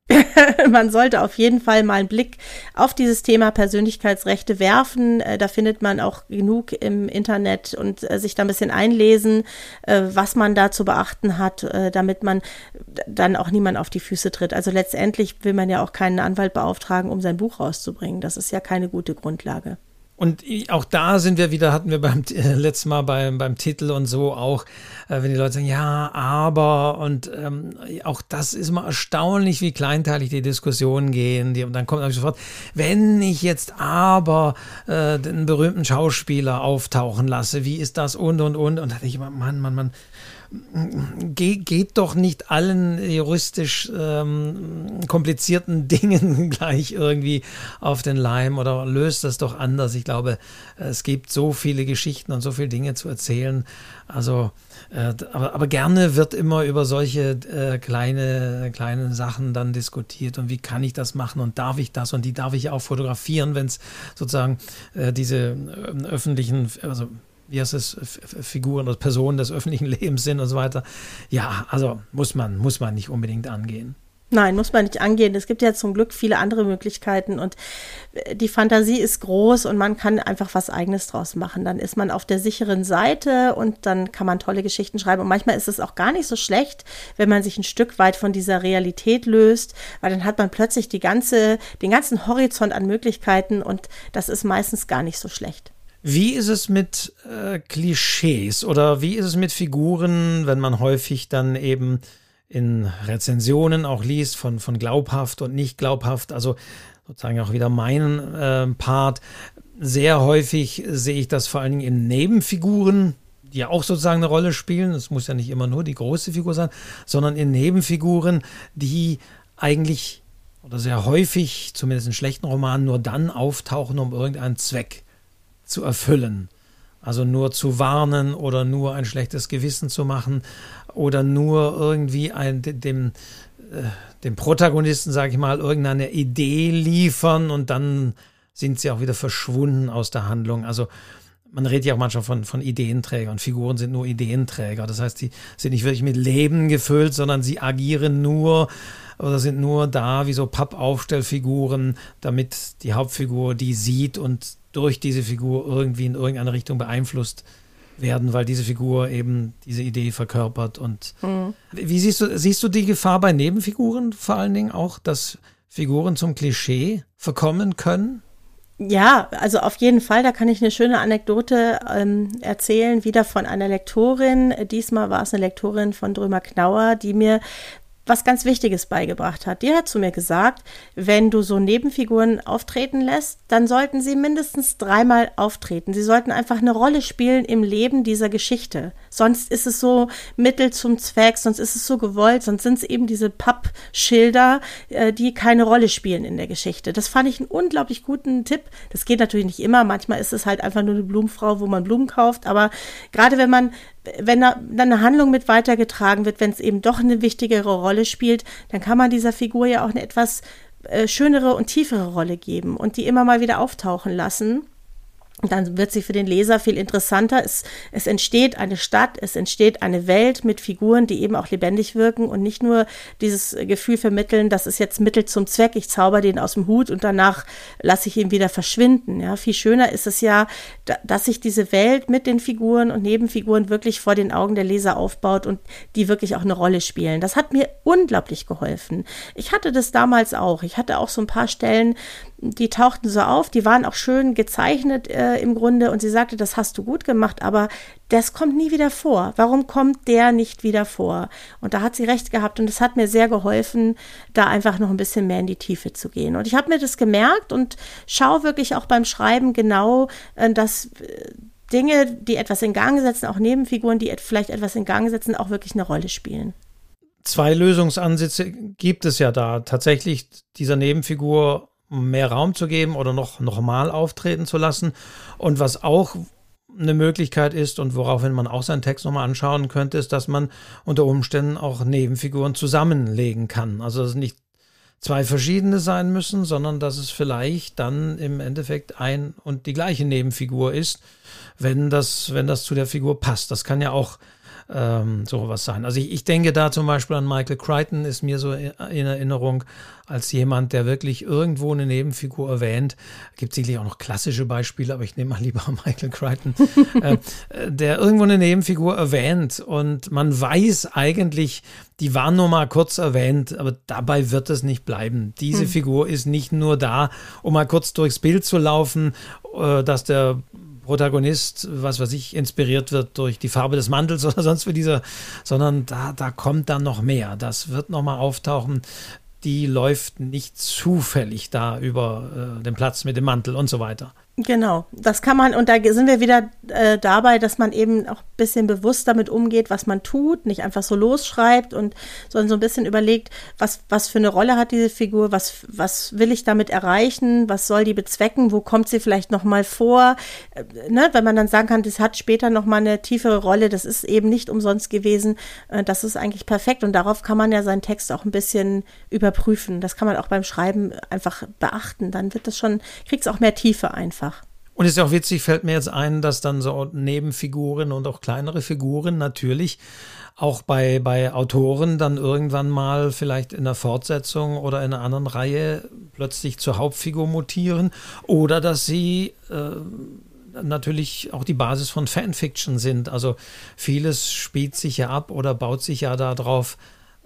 <laughs> man sollte auf jeden Fall mal einen Blick auf dieses Thema Persönlichkeitsrechte werfen. Äh, da findet man auch genug im Internet und äh, sich da ein bisschen einlesen, äh, was man da zu beachten hat, damit man dann auch niemand auf die Füße tritt. Also letztendlich will man ja auch keinen Anwalt beauftragen, um sein Buch rauszubringen. Das ist ja keine gute Grundlage. Und auch da sind wir wieder, hatten wir beim <laughs> äh, letzten Mal beim, beim Titel und so auch, äh, wenn die Leute sagen, ja, aber, und ähm, auch das ist mal erstaunlich, wie kleinteilig die Diskussionen gehen. Die, und dann kommt natürlich sofort, wenn ich jetzt aber äh, den berühmten Schauspieler auftauchen lasse, wie ist das und und und. Und da denke ich immer, Mann, Mann, Mann, Ge geht doch nicht allen juristisch ähm, komplizierten <laughs> Dingen gleich irgendwie auf den Leim oder löst das doch anders. Ich glaube, es gibt so viele Geschichten und so viele Dinge zu erzählen. Also, äh, aber, aber gerne wird immer über solche äh, kleine, kleine Sachen dann diskutiert und wie kann ich das machen und darf ich das und die darf ich auch fotografieren, wenn es sozusagen äh, diese äh, öffentlichen, also wie heißt es, Figuren oder Personen des öffentlichen <laughs> Lebens sind und so weiter. Ja, also muss man, muss man nicht unbedingt angehen. Nein, muss man nicht angehen. Es gibt ja zum Glück viele andere Möglichkeiten und äh, die Fantasie ist groß und man kann einfach was Eigenes draus machen. Dann ist man auf der sicheren Seite und dann kann man tolle Geschichten schreiben. Und manchmal ist es auch gar nicht so schlecht, wenn man sich ein Stück weit von dieser Realität löst, weil dann hat man plötzlich die ganze, den ganzen Horizont an Möglichkeiten und das ist meistens gar nicht so schlecht. Wie ist es mit äh, Klischees oder wie ist es mit Figuren, wenn man häufig dann eben in Rezensionen auch liest von, von glaubhaft und nicht glaubhaft, also sozusagen auch wieder meinen äh, Part. Sehr häufig sehe ich das vor allen Dingen in Nebenfiguren, die ja auch sozusagen eine Rolle spielen. Es muss ja nicht immer nur die große Figur sein, sondern in Nebenfiguren, die eigentlich oder sehr häufig, zumindest in schlechten Romanen, nur dann auftauchen, um irgendeinen Zweck zu erfüllen. Also nur zu warnen oder nur ein schlechtes Gewissen zu machen oder nur irgendwie ein, dem, äh, dem Protagonisten, sage ich mal, irgendeine Idee liefern und dann sind sie auch wieder verschwunden aus der Handlung. Also man redet ja auch manchmal von, von Ideenträgern. Figuren sind nur Ideenträger. Das heißt, die sind nicht wirklich mit Leben gefüllt, sondern sie agieren nur oder sind nur da wie so Pappaufstellfiguren, damit die Hauptfigur die sieht und durch diese Figur irgendwie in irgendeine Richtung beeinflusst werden, weil diese Figur eben diese Idee verkörpert. Und mhm. wie siehst du, siehst du die Gefahr bei Nebenfiguren vor allen Dingen auch, dass Figuren zum Klischee verkommen können? Ja, also auf jeden Fall, da kann ich eine schöne Anekdote ähm, erzählen, wieder von einer Lektorin. Diesmal war es eine Lektorin von Drömer Knauer, die mir was ganz Wichtiges beigebracht hat. Die hat zu mir gesagt, wenn du so Nebenfiguren auftreten lässt, dann sollten sie mindestens dreimal auftreten. Sie sollten einfach eine Rolle spielen im Leben dieser Geschichte. Sonst ist es so Mittel zum Zweck, sonst ist es so gewollt, sonst sind es eben diese Pappschilder, äh, die keine Rolle spielen in der Geschichte. Das fand ich einen unglaublich guten Tipp. Das geht natürlich nicht immer. Manchmal ist es halt einfach nur eine Blumenfrau, wo man Blumen kauft. Aber gerade wenn man wenn da dann eine Handlung mit weitergetragen wird, wenn es eben doch eine wichtigere Rolle spielt, dann kann man dieser Figur ja auch eine etwas äh, schönere und tiefere Rolle geben und die immer mal wieder auftauchen lassen dann wird sie für den Leser viel interessanter. Es, es entsteht eine Stadt, es entsteht eine Welt mit Figuren, die eben auch lebendig wirken und nicht nur dieses Gefühl vermitteln, das ist jetzt Mittel zum Zweck, ich zauber den aus dem Hut und danach lasse ich ihn wieder verschwinden. Ja, viel schöner ist es ja, dass sich diese Welt mit den Figuren und Nebenfiguren wirklich vor den Augen der Leser aufbaut und die wirklich auch eine Rolle spielen. Das hat mir unglaublich geholfen. Ich hatte das damals auch. Ich hatte auch so ein paar Stellen, die tauchten so auf, die waren auch schön gezeichnet äh, im Grunde und sie sagte, das hast du gut gemacht, aber das kommt nie wieder vor. Warum kommt der nicht wieder vor? Und da hat sie recht gehabt und es hat mir sehr geholfen, da einfach noch ein bisschen mehr in die Tiefe zu gehen. Und ich habe mir das gemerkt und schaue wirklich auch beim Schreiben genau, äh, dass äh, Dinge, die etwas in Gang setzen, auch Nebenfiguren, die vielleicht etwas in Gang setzen, auch wirklich eine Rolle spielen zwei Lösungsansätze gibt es ja da. Tatsächlich dieser Nebenfigur mehr Raum zu geben oder noch normal auftreten zu lassen. Und was auch eine Möglichkeit ist und woraufhin man auch seinen Text nochmal anschauen könnte, ist, dass man unter Umständen auch Nebenfiguren zusammenlegen kann. Also dass es nicht zwei verschiedene sein müssen, sondern dass es vielleicht dann im Endeffekt ein und die gleiche Nebenfigur ist, wenn das, wenn das zu der Figur passt. Das kann ja auch ähm, sowas sein. Also ich, ich denke da zum Beispiel an Michael Crichton, ist mir so in Erinnerung als jemand, der wirklich irgendwo eine Nebenfigur erwähnt. Gibt sicherlich auch noch klassische Beispiele, aber ich nehme mal lieber <laughs> Michael Crichton, <laughs> äh, der irgendwo eine Nebenfigur erwähnt und man weiß eigentlich, die war nur mal kurz erwähnt, aber dabei wird es nicht bleiben. Diese hm. Figur ist nicht nur da, um mal kurz durchs Bild zu laufen, äh, dass der Protagonist, was weiß ich, inspiriert wird durch die Farbe des Mantels <laughs> oder sonst wie dieser, sondern da, da kommt dann noch mehr. Das wird nochmal auftauchen. Die läuft nicht zufällig da über äh, den Platz mit dem Mantel und so weiter. Genau, das kann man, und da sind wir wieder äh, dabei, dass man eben auch ein bisschen bewusst damit umgeht, was man tut, nicht einfach so losschreibt und sondern so ein bisschen überlegt, was, was für eine Rolle hat diese Figur, was, was will ich damit erreichen, was soll die bezwecken, wo kommt sie vielleicht nochmal vor, äh, ne? wenn man dann sagen kann, das hat später nochmal eine tiefere Rolle, das ist eben nicht umsonst gewesen, äh, das ist eigentlich perfekt und darauf kann man ja seinen Text auch ein bisschen überprüfen, das kann man auch beim Schreiben einfach beachten, dann wird das schon, kriegt es auch mehr Tiefe einfach einfach. Und ist ja auch witzig, fällt mir jetzt ein, dass dann so Nebenfiguren und auch kleinere Figuren natürlich auch bei, bei Autoren dann irgendwann mal vielleicht in der Fortsetzung oder in einer anderen Reihe plötzlich zur Hauptfigur mutieren oder dass sie äh, natürlich auch die Basis von Fanfiction sind. Also vieles spielt sich ja ab oder baut sich ja darauf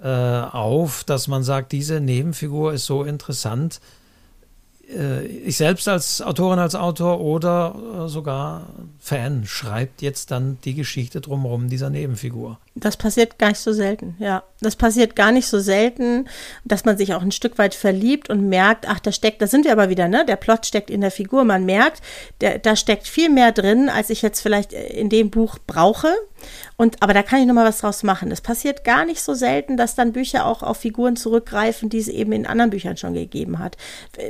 äh, auf, dass man sagt, diese Nebenfigur ist so interessant, ich selbst als Autorin, als Autor oder äh, sogar Fan schreibt jetzt dann die Geschichte drumherum dieser Nebenfigur. Das passiert gar nicht so selten, ja. Das passiert gar nicht so selten, dass man sich auch ein Stück weit verliebt und merkt, ach, da steckt, da sind wir aber wieder, ne? Der Plot steckt in der Figur. Man merkt, der, da steckt viel mehr drin, als ich jetzt vielleicht in dem Buch brauche. Und, aber da kann ich nochmal was draus machen. Es passiert gar nicht so selten, dass dann Bücher auch auf Figuren zurückgreifen, die es eben in anderen Büchern schon gegeben hat.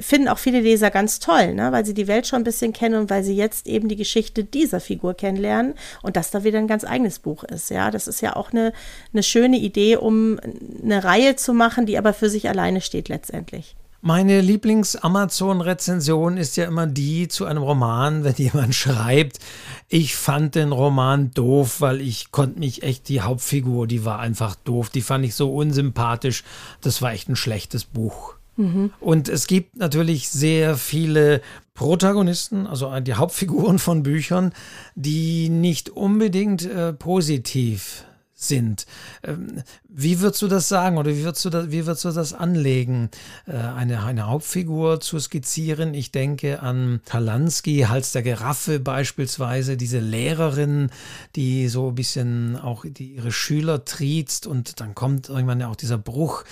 Finden auch viele Leser ganz toll, ne? weil sie die Welt schon ein bisschen kennen und weil sie jetzt eben die Geschichte dieser Figur kennenlernen und das da wieder ein ganz eigenes Buch ist. Ja, das ist ja auch eine, eine schöne Idee, um eine Reihe zu machen, die aber für sich alleine steht letztendlich. Meine Lieblings-Amazon-Rezension ist ja immer die zu einem Roman, wenn <laughs> jemand schreibt, ich fand den Roman doof, weil ich konnte mich echt, die Hauptfigur, die war einfach doof, die fand ich so unsympathisch, das war echt ein schlechtes Buch. Mhm. Und es gibt natürlich sehr viele Protagonisten, also die Hauptfiguren von Büchern, die nicht unbedingt äh, positiv sind. Ähm, wie würdest du das sagen oder wie würdest du das, wie würdest du das anlegen, äh, eine, eine Hauptfigur zu skizzieren? Ich denke an Talansky, Hals der Giraffe beispielsweise, diese Lehrerin, die so ein bisschen auch die, ihre Schüler triezt und dann kommt irgendwann ja auch dieser Bruch.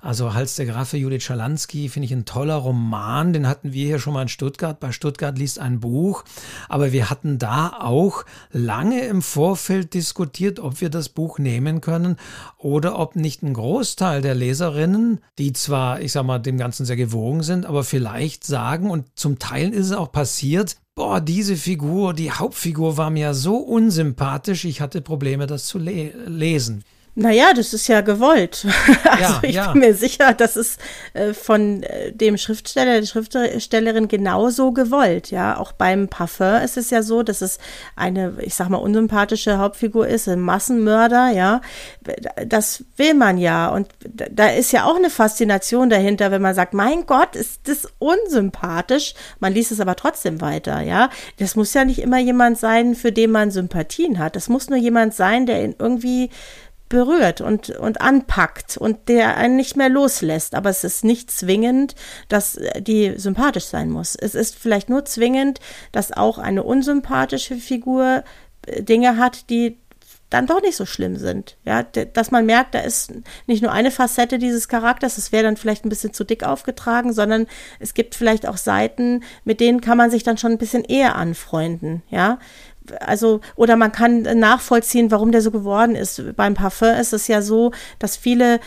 Also Hals der Giraffe, Judith Schalansky, finde ich ein toller Roman, den hatten wir hier schon mal in Stuttgart. Bei Stuttgart liest ein Buch, aber wir hatten da auch lange im Vorfeld diskutiert, ob wir das Buch nehmen können oder ob nicht ein Großteil der Leserinnen, die zwar, ich sag mal, dem Ganzen sehr gewogen sind, aber vielleicht sagen, und zum Teil ist es auch passiert, boah, diese Figur, die Hauptfigur war mir so unsympathisch, ich hatte Probleme, das zu le lesen. Naja, das ist ja gewollt. <laughs> also ja, ich ja. bin mir sicher, das ist äh, von äh, dem Schriftsteller, der Schriftstellerin genauso gewollt. Ja, auch beim Parfum ist es ja so, dass es eine, ich sag mal, unsympathische Hauptfigur ist, ein Massenmörder. Ja, das will man ja. Und da ist ja auch eine Faszination dahinter, wenn man sagt, mein Gott, ist das unsympathisch. Man liest es aber trotzdem weiter. Ja, das muss ja nicht immer jemand sein, für den man Sympathien hat. Das muss nur jemand sein, der in irgendwie berührt und, und anpackt und der einen nicht mehr loslässt. Aber es ist nicht zwingend, dass die sympathisch sein muss. Es ist vielleicht nur zwingend, dass auch eine unsympathische Figur äh, Dinge hat, die dann doch nicht so schlimm sind. Ja, dass man merkt, da ist nicht nur eine Facette dieses Charakters, es wäre dann vielleicht ein bisschen zu dick aufgetragen, sondern es gibt vielleicht auch Seiten, mit denen kann man sich dann schon ein bisschen eher anfreunden. Ja, also, oder man kann nachvollziehen, warum der so geworden ist. Beim Parfum ist es ja so, dass viele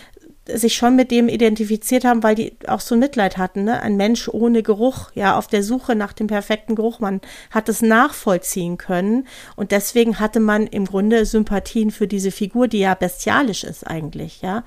sich schon mit dem identifiziert haben, weil die auch so Mitleid hatten, ne? Ein Mensch ohne Geruch, ja, auf der Suche nach dem perfekten Geruch. Man hat es nachvollziehen können und deswegen hatte man im Grunde Sympathien für diese Figur, die ja bestialisch ist eigentlich, ja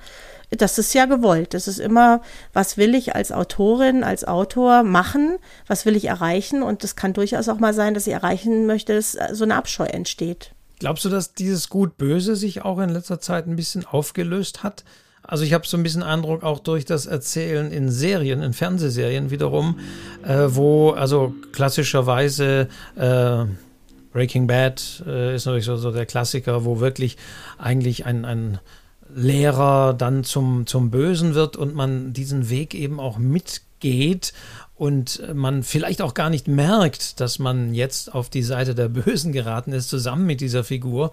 das ist ja gewollt. Das ist immer, was will ich als Autorin, als Autor machen, was will ich erreichen und es kann durchaus auch mal sein, dass ich erreichen möchte, dass so eine Abscheu entsteht. Glaubst du, dass dieses Gut-Böse sich auch in letzter Zeit ein bisschen aufgelöst hat? Also ich habe so ein bisschen Eindruck auch durch das Erzählen in Serien, in Fernsehserien wiederum, äh, wo also klassischerweise äh, Breaking Bad äh, ist natürlich so, so, der Klassiker, wo wirklich eigentlich ein, ein Lehrer dann zum, zum Bösen wird und man diesen Weg eben auch mitgeht und man vielleicht auch gar nicht merkt, dass man jetzt auf die Seite der Bösen geraten ist, zusammen mit dieser Figur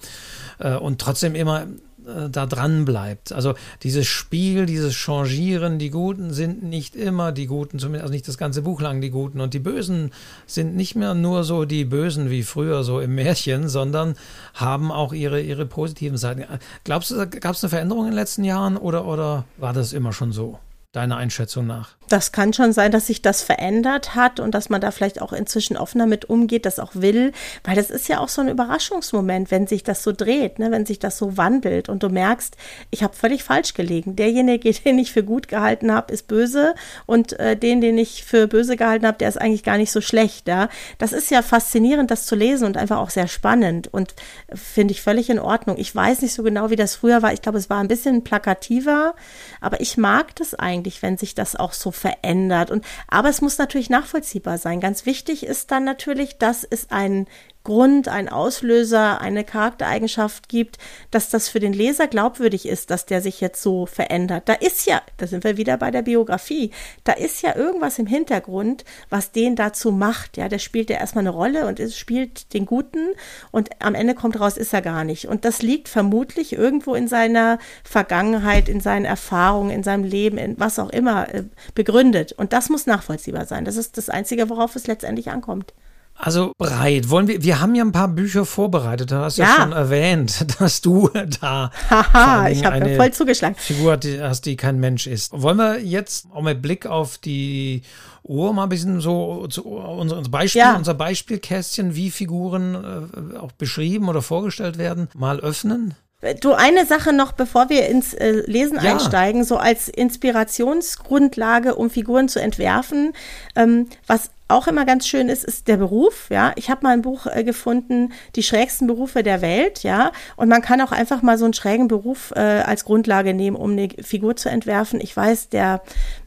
äh, und trotzdem immer äh, da dran bleibt. Also dieses Spiel, dieses Changieren, die Guten sind nicht immer die Guten, zumindest also nicht das ganze Buch lang die Guten und die Bösen sind nicht mehr nur so die Bösen wie früher so im Märchen, sondern haben auch ihre, ihre positiven Seiten. Glaubst du, gab es eine Veränderung in den letzten Jahren oder, oder war das immer schon so? Deiner Einschätzung nach? Das kann schon sein, dass sich das verändert hat und dass man da vielleicht auch inzwischen offener mit umgeht, das auch will, weil das ist ja auch so ein Überraschungsmoment, wenn sich das so dreht, ne? wenn sich das so wandelt und du merkst, ich habe völlig falsch gelegen. Derjenige, <laughs> den ich für gut gehalten habe, ist böse und äh, den, den ich für böse gehalten habe, der ist eigentlich gar nicht so schlecht. Ja? Das ist ja faszinierend, das zu lesen und einfach auch sehr spannend und finde ich völlig in Ordnung. Ich weiß nicht so genau, wie das früher war. Ich glaube, es war ein bisschen plakativer, aber ich mag das eigentlich, wenn sich das auch so verändert. Und, aber es muss natürlich nachvollziehbar sein. Ganz wichtig ist dann natürlich, dass es ein Grund, ein Auslöser, eine Charaktereigenschaft gibt, dass das für den Leser glaubwürdig ist, dass der sich jetzt so verändert. Da ist ja, da sind wir wieder bei der Biografie, da ist ja irgendwas im Hintergrund, was den dazu macht. Ja, der spielt ja erstmal eine Rolle und es spielt den Guten und am Ende kommt raus, ist er gar nicht. Und das liegt vermutlich irgendwo in seiner Vergangenheit, in seinen Erfahrungen, in seinem Leben, in was auch immer äh, begründet. Und das muss nachvollziehbar sein. Das ist das Einzige, worauf es letztendlich ankommt. Also breit. Wollen wir, wir haben ja ein paar Bücher vorbereitet. Du hast ja, ja schon erwähnt, <laughs> dass du da Haha, ich habe ja voll zugeschlagen. Figur hast, die kein Mensch ist. Wollen wir jetzt auch mit Blick auf die Uhr mal ein bisschen so zu, unser, Beispiel, ja. unser Beispielkästchen, wie Figuren äh, auch beschrieben oder vorgestellt werden, mal öffnen? Du, eine Sache noch, bevor wir ins äh, Lesen ja. einsteigen, so als Inspirationsgrundlage, um Figuren zu entwerfen, ähm, was auch immer ganz schön ist, ist der Beruf. Ja, ich habe mal ein Buch äh, gefunden, die schrägsten Berufe der Welt. Ja, und man kann auch einfach mal so einen schrägen Beruf äh, als Grundlage nehmen, um eine Figur zu entwerfen. Ich weiß, der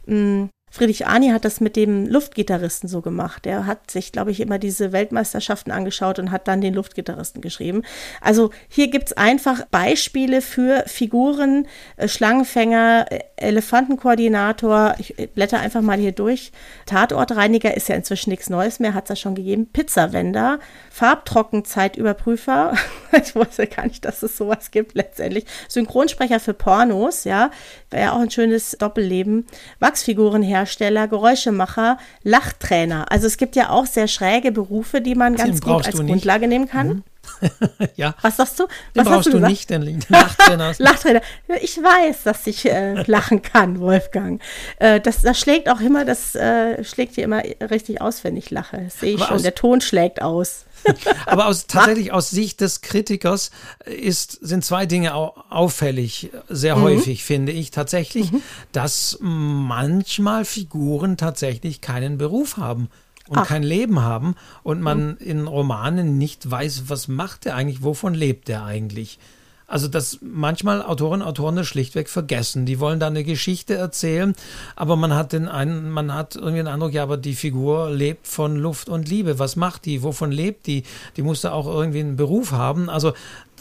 mh, mm, Friedrich Arni hat das mit dem Luftgitarristen so gemacht. Er hat sich, glaube ich, immer diese Weltmeisterschaften angeschaut und hat dann den Luftgitarristen geschrieben. Also hier gibt's einfach Beispiele für Figuren, äh, Schlangenfänger, äh, Elefantenkoordinator. Ich äh, blätter einfach mal hier durch. Tatortreiniger ist ja inzwischen nichts Neues mehr, hat's ja schon gegeben. Pizzawender, Farbtrockenzeitüberprüfer. <laughs> ich wusste gar nicht, dass es sowas gibt letztendlich. Synchronsprecher für Pornos, ja, wäre ja auch ein schönes Doppelleben. Wachsfigurenhersteller Geräuschemacher, Lachtrainer. Also es gibt ja auch sehr schräge Berufe, die man ganz gut als Grundlage nehmen kann. Mhm. <laughs> ja. Was sagst du? Den Was brauchst du, du nicht, den Lachtrainer. Lachtrainer. <laughs> Ich weiß, dass ich äh, lachen kann, Wolfgang. Äh, das, das schlägt auch immer, das äh, schlägt hier immer richtig aus, wenn ich lache. Das sehe ich Aber schon. Der Ton schlägt aus. <laughs> Aber aus, tatsächlich aus Sicht des Kritikers ist, sind zwei Dinge auffällig, sehr mhm. häufig, finde ich tatsächlich, mhm. dass manchmal Figuren tatsächlich keinen Beruf haben und Ach. kein Leben haben und man mhm. in Romanen nicht weiß, was macht er eigentlich, wovon lebt er eigentlich. Also, dass manchmal Autorinnen und Autoren das schlichtweg vergessen. Die wollen da eine Geschichte erzählen, aber man hat den einen, man hat irgendwie den Eindruck, ja, aber die Figur lebt von Luft und Liebe. Was macht die? Wovon lebt die? Die muss da auch irgendwie einen Beruf haben. Also,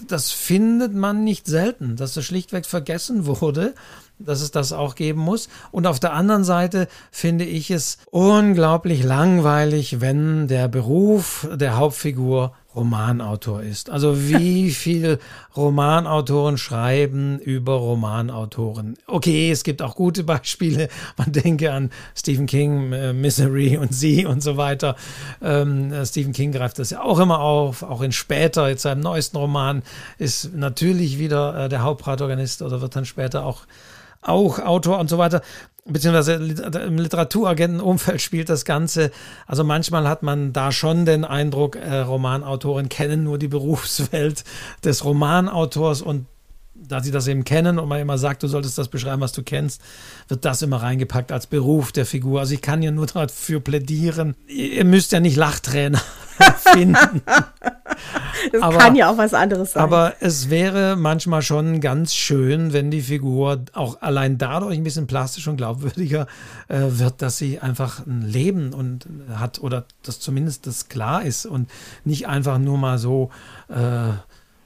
das findet man nicht selten, dass das schlichtweg vergessen <laughs> wurde dass es das auch geben muss. Und auf der anderen Seite finde ich es unglaublich langweilig, wenn der Beruf der Hauptfigur Romanautor ist. Also wie <laughs> viel Romanautoren schreiben über Romanautoren? Okay, es gibt auch gute Beispiele. Man denke an Stephen King, äh, Misery und Sie und so weiter. Ähm, äh, Stephen King greift das ja auch immer auf. Auch in später, jetzt seinem neuesten Roman, ist natürlich wieder äh, der Hauptprotagonist oder wird dann später auch auch Autor und so weiter, beziehungsweise im Literaturagentenumfeld spielt das Ganze. Also manchmal hat man da schon den Eindruck, äh, Romanautoren kennen nur die Berufswelt des Romanautors und da sie das eben kennen und man immer sagt, du solltest das beschreiben, was du kennst, wird das immer reingepackt als Beruf der Figur. Also ich kann ja nur <laughs> dafür plädieren. Ihr müsst ja nicht Lachtrainer finden. <laughs> Das aber, kann ja auch was anderes sein. Aber es wäre manchmal schon ganz schön, wenn die Figur auch allein dadurch ein bisschen plastisch und glaubwürdiger äh, wird, dass sie einfach ein Leben und hat oder dass zumindest das klar ist und nicht einfach nur mal so äh,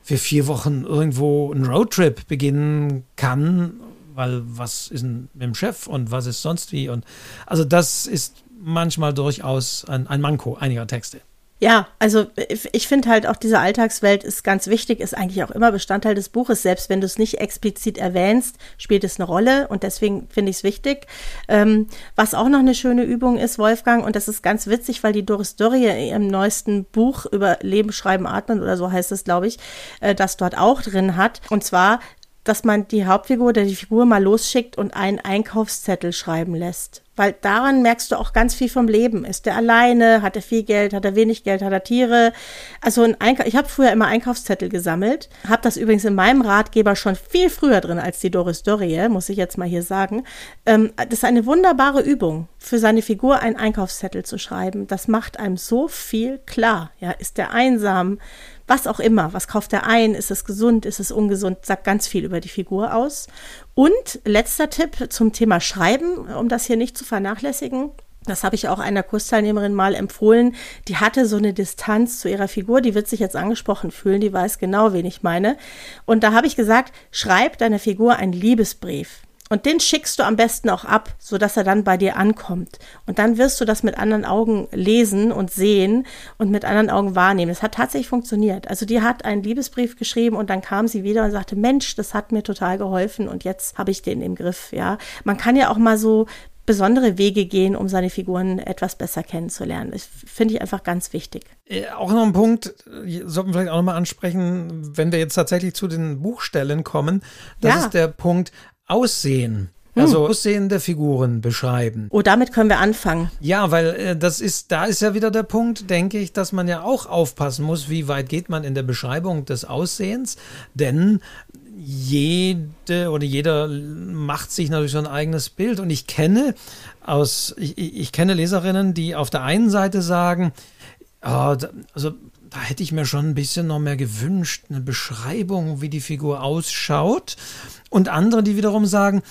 für vier Wochen irgendwo einen Roadtrip beginnen kann, weil was ist mit dem Chef und was ist sonst wie und also das ist manchmal durchaus ein, ein Manko einiger Texte. Ja, also ich finde halt auch diese Alltagswelt ist ganz wichtig, ist eigentlich auch immer Bestandteil des Buches. Selbst wenn du es nicht explizit erwähnst, spielt es eine Rolle und deswegen finde ich es wichtig. Ähm, was auch noch eine schöne Übung ist, Wolfgang, und das ist ganz witzig, weil die Doris Dörrie in ihrem neuesten Buch über Leben, Schreiben, Atmen oder so heißt es, glaube ich, äh, das dort auch drin hat. Und zwar dass man die Hauptfigur oder die Figur mal losschickt und einen Einkaufszettel schreiben lässt. Weil daran merkst du auch ganz viel vom Leben. Ist der alleine? Hat er viel Geld? Hat er wenig Geld? Hat er Tiere? Also ein Einkauf ich habe früher immer Einkaufszettel gesammelt. Habe das übrigens in meinem Ratgeber schon viel früher drin als die Doris Dorie, muss ich jetzt mal hier sagen. Ähm, das ist eine wunderbare Übung, für seine Figur einen Einkaufszettel zu schreiben. Das macht einem so viel klar. Ja, ist der einsam? Was auch immer. Was kauft er ein? Ist es gesund? Ist es ungesund? Sagt ganz viel über die Figur aus. Und letzter Tipp zum Thema Schreiben, um das hier nicht zu vernachlässigen. Das habe ich auch einer Kursteilnehmerin mal empfohlen. Die hatte so eine Distanz zu ihrer Figur, die wird sich jetzt angesprochen fühlen, die weiß genau, wen ich meine. Und da habe ich gesagt, schreib deiner Figur einen Liebesbrief. Und den schickst du am besten auch ab, sodass er dann bei dir ankommt. Und dann wirst du das mit anderen Augen lesen und sehen und mit anderen Augen wahrnehmen. Es hat tatsächlich funktioniert. Also die hat einen Liebesbrief geschrieben und dann kam sie wieder und sagte, Mensch, das hat mir total geholfen und jetzt habe ich den im Griff. Ja, man kann ja auch mal so besondere Wege gehen, um seine Figuren etwas besser kennenzulernen. Das finde ich einfach ganz wichtig. Äh, auch noch ein Punkt, äh, sollten wir vielleicht auch nochmal ansprechen, wenn wir jetzt tatsächlich zu den Buchstellen kommen. Das ja. ist der Punkt, Aussehen. Hm. Also Aussehen der Figuren beschreiben. Oh, damit können wir anfangen. Ja, weil äh, das ist, da ist ja wieder der Punkt, denke ich, dass man ja auch aufpassen muss, wie weit geht man in der Beschreibung des Aussehens. Denn jede oder jeder macht sich natürlich so ein eigenes Bild. Und ich kenne aus, ich, ich kenne Leserinnen, die auf der einen Seite sagen, oh, also da hätte ich mir schon ein bisschen noch mehr gewünscht, eine Beschreibung, wie die Figur ausschaut. Und andere, die wiederum sagen,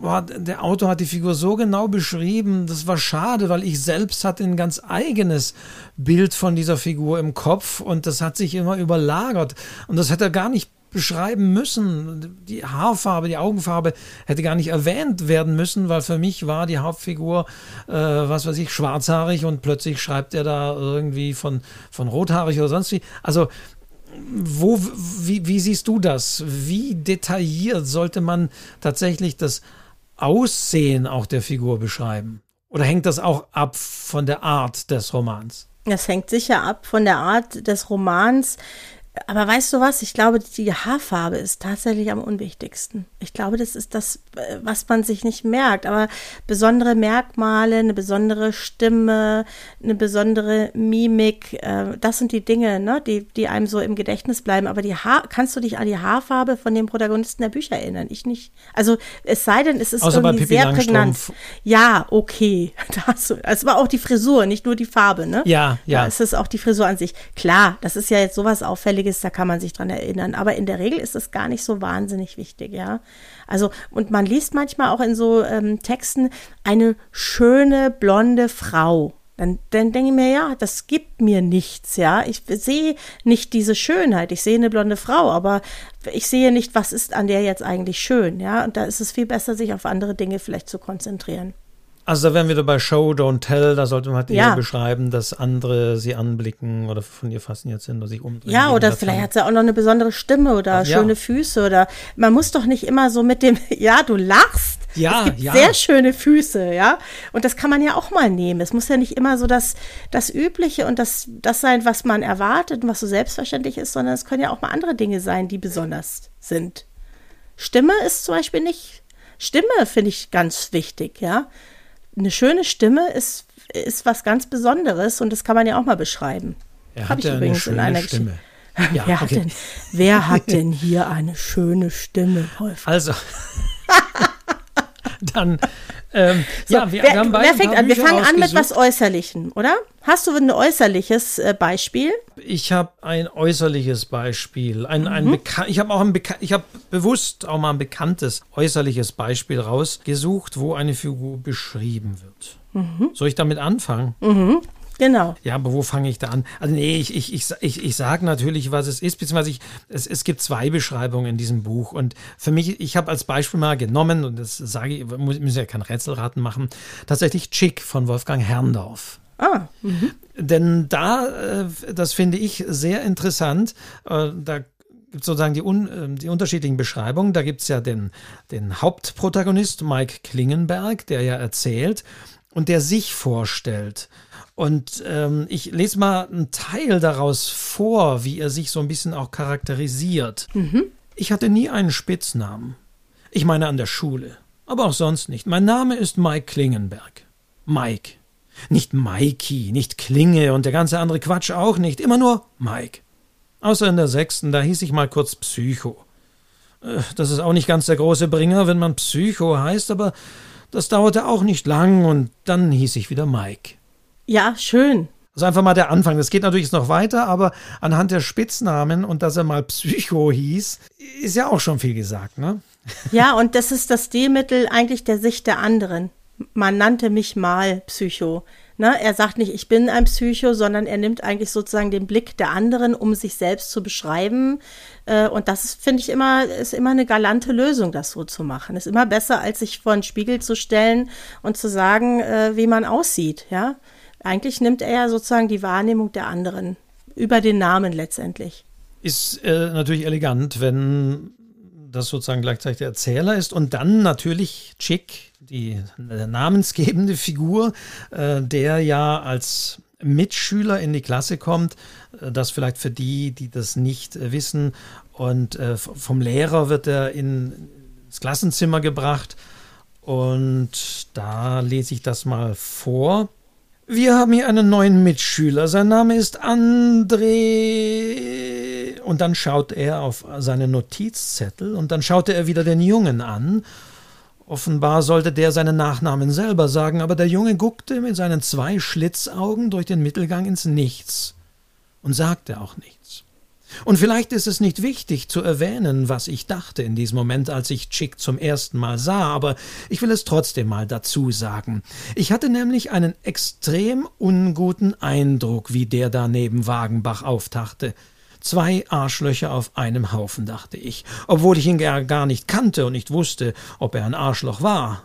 boah, der Autor hat die Figur so genau beschrieben, das war schade, weil ich selbst hatte ein ganz eigenes Bild von dieser Figur im Kopf und das hat sich immer überlagert. Und das hätte er gar nicht beschreiben müssen. Die Haarfarbe, die Augenfarbe hätte gar nicht erwähnt werden müssen, weil für mich war die Hauptfigur, äh, was weiß ich, schwarzhaarig und plötzlich schreibt er da irgendwie von, von rothaarig oder sonst wie. Also wo, wie, wie siehst du das? Wie detailliert sollte man tatsächlich das Aussehen auch der Figur beschreiben? Oder hängt das auch ab von der Art des Romans? Das hängt sicher ab von der Art des Romans. Aber weißt du was? Ich glaube, die Haarfarbe ist tatsächlich am unwichtigsten. Ich glaube, das ist das, äh, was man sich nicht merkt. Aber besondere Merkmale, eine besondere Stimme, eine besondere Mimik, äh, das sind die Dinge, ne, die, die einem so im Gedächtnis bleiben. Aber die Haar, kannst du dich an die Haarfarbe von dem Protagonisten der Bücher erinnern? Ich nicht. Also es sei denn, es ist Außer irgendwie sehr prägnant. Ja, okay. <laughs> Das, es war auch die Frisur, nicht nur die Farbe, ne? Ja, ja. es ist auch die Frisur an sich. Klar, das ist ja jetzt sowas auffälliges Wichtiges, da kann man sich dran erinnern. Aber in der Regel ist es gar nicht so wahnsinnig wichtig, ja. Also, und man liest manchmal auch in so ähm, Texten eine schöne blonde Frau. Dann, dann denke ich mir, ja, das gibt mir nichts, ja. Ich sehe nicht diese Schönheit. Ich sehe eine blonde Frau, aber ich sehe nicht, was ist an der jetzt eigentlich schön, ja. Und da ist es viel besser, sich auf andere Dinge vielleicht zu konzentrieren. Also da wären wir bei Show, Don't Tell. Da sollte man halt ja. eher beschreiben, dass andere sie anblicken oder von ihr fasziniert sind oder sich umdrehen. Ja, oder vielleicht hat sie auch noch eine besondere Stimme oder Ach, schöne ja. Füße oder man muss doch nicht immer so mit dem, <laughs> ja, du lachst. Ja, es gibt ja. sehr schöne Füße, ja. Und das kann man ja auch mal nehmen. Es muss ja nicht immer so das, das Übliche und das, das sein, was man erwartet und was so selbstverständlich ist, sondern es können ja auch mal andere Dinge sein, die besonders sind. Stimme ist zum Beispiel nicht, Stimme finde ich ganz wichtig, ja eine schöne Stimme ist, ist was ganz Besonderes und das kann man ja auch mal beschreiben. Er hat ja eine schöne Stimme. Ja, wer, okay. hat denn, wer hat denn hier eine schöne Stimme, Wolf? Also, <laughs> dann, ähm, so, ja, wir, wer, wer fängt an? Wir fangen an mit was Äußerlichem, oder? Hast du ein äußerliches äh, Beispiel? Ich habe ein äußerliches Beispiel. Ein, ein mhm. ich habe auch ein Beka ich habe bewusst auch mal ein bekanntes äußerliches Beispiel rausgesucht, wo eine Figur beschrieben wird. Mhm. Soll ich damit anfangen? Mhm. Genau. Ja, aber wo fange ich da an? Also nee, ich, ich, ich, ich, ich sage natürlich, was es ist, beziehungsweise ich, es, es gibt zwei Beschreibungen in diesem Buch. Und für mich, ich habe als Beispiel mal genommen, und das sage ich, müssen ja kein Rätselraten machen, tatsächlich Chick von Wolfgang Herrndorf. Ah. Mhm. Denn da, äh, das finde ich sehr interessant, äh, da gibt sozusagen die, un, ähm, die unterschiedlichen Beschreibungen. Da gibt es ja den, den Hauptprotagonist Mike Klingenberg, der ja erzählt und der sich vorstellt. Und ähm, ich lese mal einen Teil daraus vor, wie er sich so ein bisschen auch charakterisiert. Mhm. Ich hatte nie einen Spitznamen. Ich meine an der Schule, aber auch sonst nicht. Mein Name ist Mike Klingenberg. Mike. Nicht Mikey, nicht Klinge und der ganze andere Quatsch auch nicht, immer nur Mike. Außer in der sechsten, da hieß ich mal kurz Psycho. Äh, das ist auch nicht ganz der große Bringer, wenn man Psycho heißt, aber das dauerte auch nicht lang und dann hieß ich wieder Mike. Ja, schön. Das ist einfach mal der Anfang. Das geht natürlich noch weiter, aber anhand der Spitznamen und dass er mal Psycho hieß, ist ja auch schon viel gesagt, ne? Ja, und das ist das Stilmittel eigentlich der Sicht der anderen. Man nannte mich mal Psycho. Ne? Er sagt nicht, ich bin ein Psycho, sondern er nimmt eigentlich sozusagen den Blick der anderen, um sich selbst zu beschreiben. Äh, und das finde ich immer, ist immer eine galante Lösung, das so zu machen. Ist immer besser, als sich vor einen Spiegel zu stellen und zu sagen, äh, wie man aussieht. Ja, eigentlich nimmt er ja sozusagen die Wahrnehmung der anderen über den Namen letztendlich. Ist äh, natürlich elegant, wenn das sozusagen gleichzeitig der Erzähler ist und dann natürlich Chick, die namensgebende Figur, äh, der ja als Mitschüler in die Klasse kommt, äh, das vielleicht für die, die das nicht äh, wissen. Und äh, vom Lehrer wird er in, ins Klassenzimmer gebracht. Und da lese ich das mal vor. Wir haben hier einen neuen Mitschüler. Sein Name ist André. Und dann schaut er auf seine Notizzettel und dann schaute er wieder den Jungen an. Offenbar sollte der seinen Nachnamen selber sagen, aber der Junge guckte mit seinen zwei Schlitzaugen durch den Mittelgang ins Nichts und sagte auch nichts. Und vielleicht ist es nicht wichtig zu erwähnen, was ich dachte in diesem Moment, als ich Chick zum ersten Mal sah, aber ich will es trotzdem mal dazu sagen. Ich hatte nämlich einen extrem unguten Eindruck, wie der da neben Wagenbach auftachte. Zwei Arschlöcher auf einem Haufen, dachte ich, obwohl ich ihn gar nicht kannte und nicht wusste, ob er ein Arschloch war.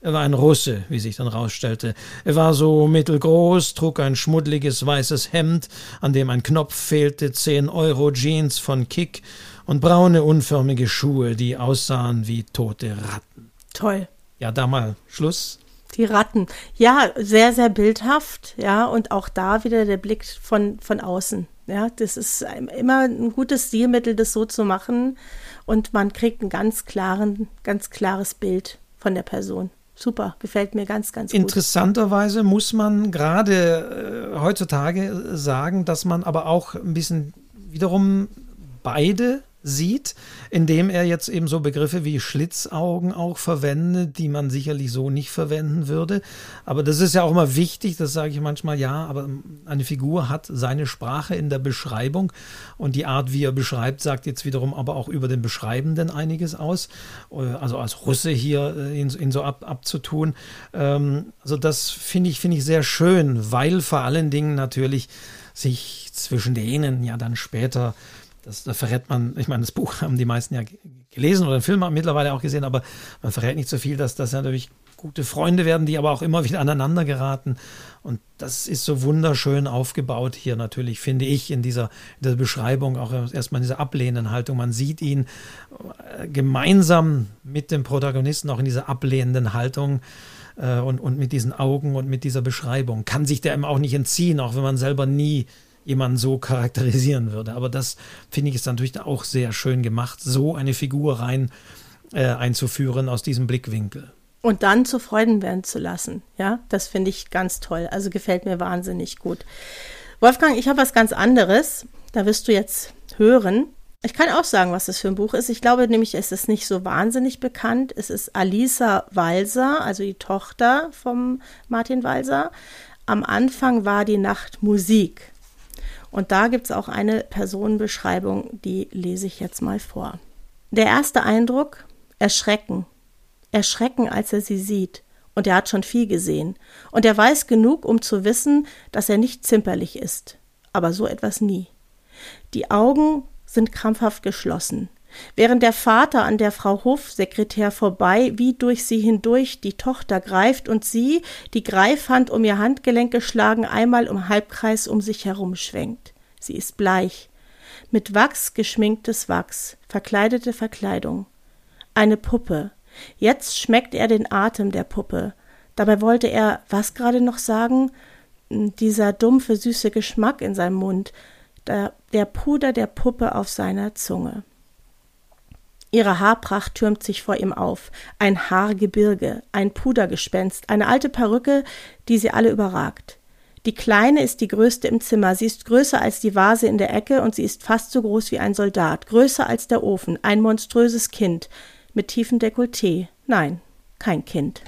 Er war ein Russe, wie sich dann rausstellte. Er war so mittelgroß, trug ein schmuddliges weißes Hemd, an dem ein Knopf fehlte, zehn Euro Jeans von Kick und braune unförmige Schuhe, die aussahen wie tote Ratten. Toll. Ja, da mal Schluss. Die Ratten. Ja, sehr, sehr bildhaft, ja, und auch da wieder der Blick von, von außen. Ja, das ist immer ein gutes Stilmittel, das so zu machen. Und man kriegt ein ganz klaren, ganz klares Bild von der Person super, gefällt mir ganz, ganz gut. Interessanterweise muss man gerade äh, heutzutage sagen, dass man aber auch ein bisschen wiederum beide sieht, indem er jetzt eben so Begriffe wie Schlitzaugen auch verwendet, die man sicherlich so nicht verwenden würde. Aber das ist ja auch immer wichtig, das sage ich manchmal, ja, aber eine Figur hat seine Sprache in der Beschreibung und die Art, wie er beschreibt, sagt jetzt wiederum aber auch über den Beschreibenden einiges aus. Also als Russe hier äh, ihn, ihn so ab, abzutun. Ähm, also das finde ich, finde ich sehr schön, weil vor allen Dingen natürlich sich zwischen denen ja dann später das, da verrät man, ich meine, das Buch <laughs> haben die meisten ja gelesen oder den Film haben mittlerweile auch gesehen, aber man verrät nicht so viel, dass das natürlich gute Freunde werden, die aber auch immer wieder aneinander geraten. Und das ist so wunderschön aufgebaut hier natürlich, finde ich, in dieser, in dieser Beschreibung, auch erstmal in dieser ablehnenden Haltung. Man sieht ihn äh, gemeinsam mit dem Protagonisten auch in dieser ablehnenden Haltung äh, und, und mit diesen Augen und mit dieser Beschreibung. Kann sich der eben auch nicht entziehen, auch wenn man selber nie jemanden so charakterisieren würde. Aber das finde ich ist natürlich auch sehr schön gemacht, so eine Figur rein äh, einzuführen aus diesem Blickwinkel. Und dann zu Freuden werden zu lassen. Ja, das finde ich ganz toll. Also gefällt mir wahnsinnig gut. Wolfgang, ich habe was ganz anderes. Da wirst du jetzt hören. Ich kann auch sagen, was das für ein Buch ist. Ich glaube nämlich, es ist nicht so wahnsinnig bekannt. Es ist Alisa Walser, also die Tochter vom Martin Walser. Am Anfang war die Nacht Musik. Und da gibt es auch eine Personenbeschreibung, die lese ich jetzt mal vor. Der erste Eindruck, Erschrecken. Erschrecken, als er sie sieht. Und er hat schon viel gesehen. Und er weiß genug, um zu wissen, dass er nicht zimperlich ist. Aber so etwas nie. Die Augen sind krampfhaft geschlossen. Während der Vater an der Frau Hofsekretär vorbei, wie durch sie hindurch, die Tochter greift und sie, die Greifhand um ihr Handgelenk geschlagen, einmal im Halbkreis um sich herum schwenkt. Sie ist bleich. Mit Wachs geschminktes Wachs, verkleidete Verkleidung. Eine Puppe. Jetzt schmeckt er den Atem der Puppe. Dabei wollte er was gerade noch sagen? Dieser dumpfe, süße Geschmack in seinem Mund, der, der Puder der Puppe auf seiner Zunge. Ihre Haarpracht türmt sich vor ihm auf, ein Haargebirge, ein Pudergespenst, eine alte Perücke, die sie alle überragt. Die Kleine ist die größte im Zimmer, sie ist größer als die Vase in der Ecke und sie ist fast so groß wie ein Soldat, größer als der Ofen, ein monströses Kind, mit tiefem Dekolleté. Nein, kein Kind.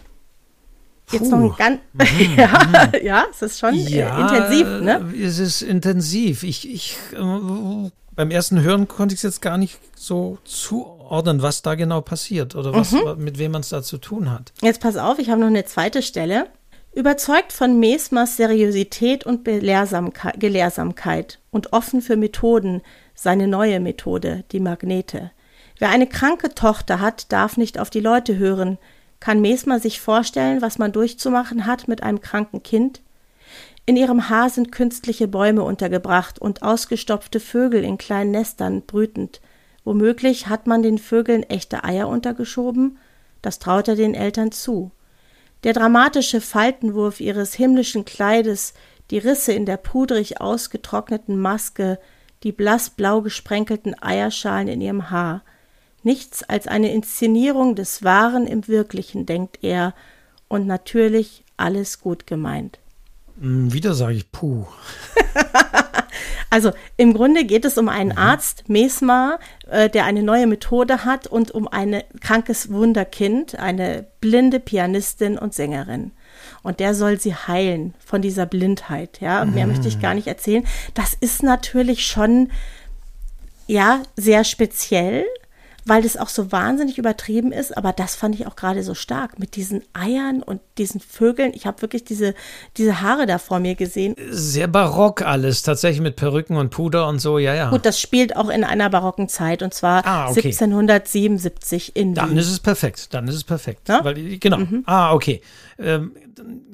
Jetzt noch ein ganz. <laughs> Mhm. ja, ja, es ist schon äh, ja, intensiv, ne? Es ist intensiv. Ich, ich, äh, beim ersten Hören konnte ich es jetzt gar nicht so zuordnen, was da genau passiert oder was, mhm. mit wem man es da zu tun hat. Jetzt pass auf, ich habe noch eine zweite Stelle. Überzeugt von Mesmers Seriosität und Gelehrsamkeit und offen für Methoden, seine neue Methode, die Magnete. Wer eine kranke Tochter hat, darf nicht auf die Leute hören, kann Mesmer sich vorstellen, was man durchzumachen hat mit einem kranken Kind? In ihrem Haar sind künstliche Bäume untergebracht und ausgestopfte Vögel in kleinen Nestern brütend. Womöglich hat man den Vögeln echte Eier untergeschoben? Das traut er den Eltern zu. Der dramatische Faltenwurf ihres himmlischen Kleides, die Risse in der pudrig ausgetrockneten Maske, die blassblau gesprenkelten Eierschalen in ihrem Haar – Nichts als eine Inszenierung des Wahren im Wirklichen, denkt er, und natürlich alles gut gemeint. Hm, wieder sage ich puh. <laughs> also im Grunde geht es um einen mhm. Arzt, Mesmer, äh, der eine neue Methode hat und um ein krankes Wunderkind, eine blinde Pianistin und Sängerin. Und der soll sie heilen von dieser Blindheit. Ja, mhm. mehr möchte ich gar nicht erzählen. Das ist natürlich schon ja sehr speziell weil das auch so wahnsinnig übertrieben ist. Aber das fand ich auch gerade so stark mit diesen Eiern und diesen Vögeln. Ich habe wirklich diese, diese Haare da vor mir gesehen. Sehr barock alles, tatsächlich mit Perücken und Puder und so, ja, ja. Gut, das spielt auch in einer barocken Zeit und zwar ah, okay. 1777 in Dann ist es perfekt, dann ist es perfekt. Ja? Weil, genau. Mhm. Ah, okay. Ähm,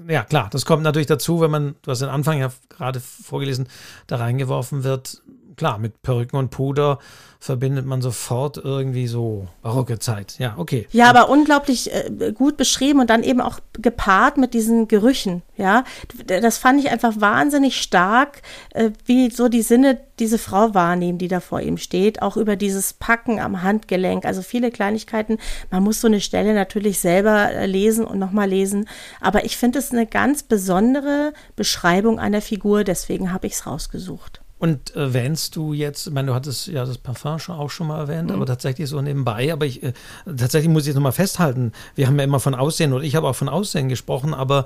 ja, klar, das kommt natürlich dazu, wenn man, du hast den Anfang ja gerade vorgelesen, da reingeworfen wird. Klar, mit Perücken und Puder verbindet man sofort irgendwie so barocke Zeit. Ja, okay. Ja, aber unglaublich äh, gut beschrieben und dann eben auch gepaart mit diesen Gerüchen. Ja, das fand ich einfach wahnsinnig stark, äh, wie so die Sinne diese Frau wahrnehmen, die da vor ihm steht, auch über dieses Packen am Handgelenk. Also viele Kleinigkeiten. Man muss so eine Stelle natürlich selber äh, lesen und nochmal lesen. Aber ich finde es eine ganz besondere Beschreibung einer Figur, deswegen habe ich es rausgesucht. Und erwähnst du jetzt, ich meine, du hattest ja das Parfum schon auch schon mal erwähnt, mhm. aber tatsächlich so nebenbei. Aber ich, äh, tatsächlich muss ich jetzt nochmal festhalten, wir haben ja immer von Aussehen und ich habe auch von Aussehen gesprochen, aber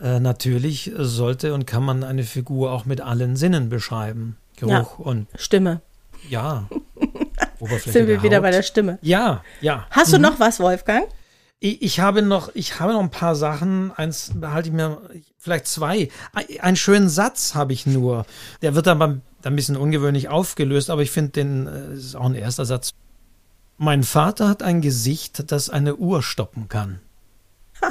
äh, natürlich sollte und kann man eine Figur auch mit allen Sinnen beschreiben. Geruch ja, und Stimme. Ja. <laughs> Sind wir wieder Haut. bei der Stimme. Ja, ja. Hast mhm. du noch was, Wolfgang? Ich, ich, habe noch, ich habe noch ein paar Sachen. Eins behalte ich mir, vielleicht zwei. Einen schönen Satz habe ich nur. Der wird dann beim, ein bisschen ungewöhnlich aufgelöst, aber ich finde den, das äh, ist auch ein erster Satz. Mein Vater hat ein Gesicht, das eine Uhr stoppen kann. <laughs>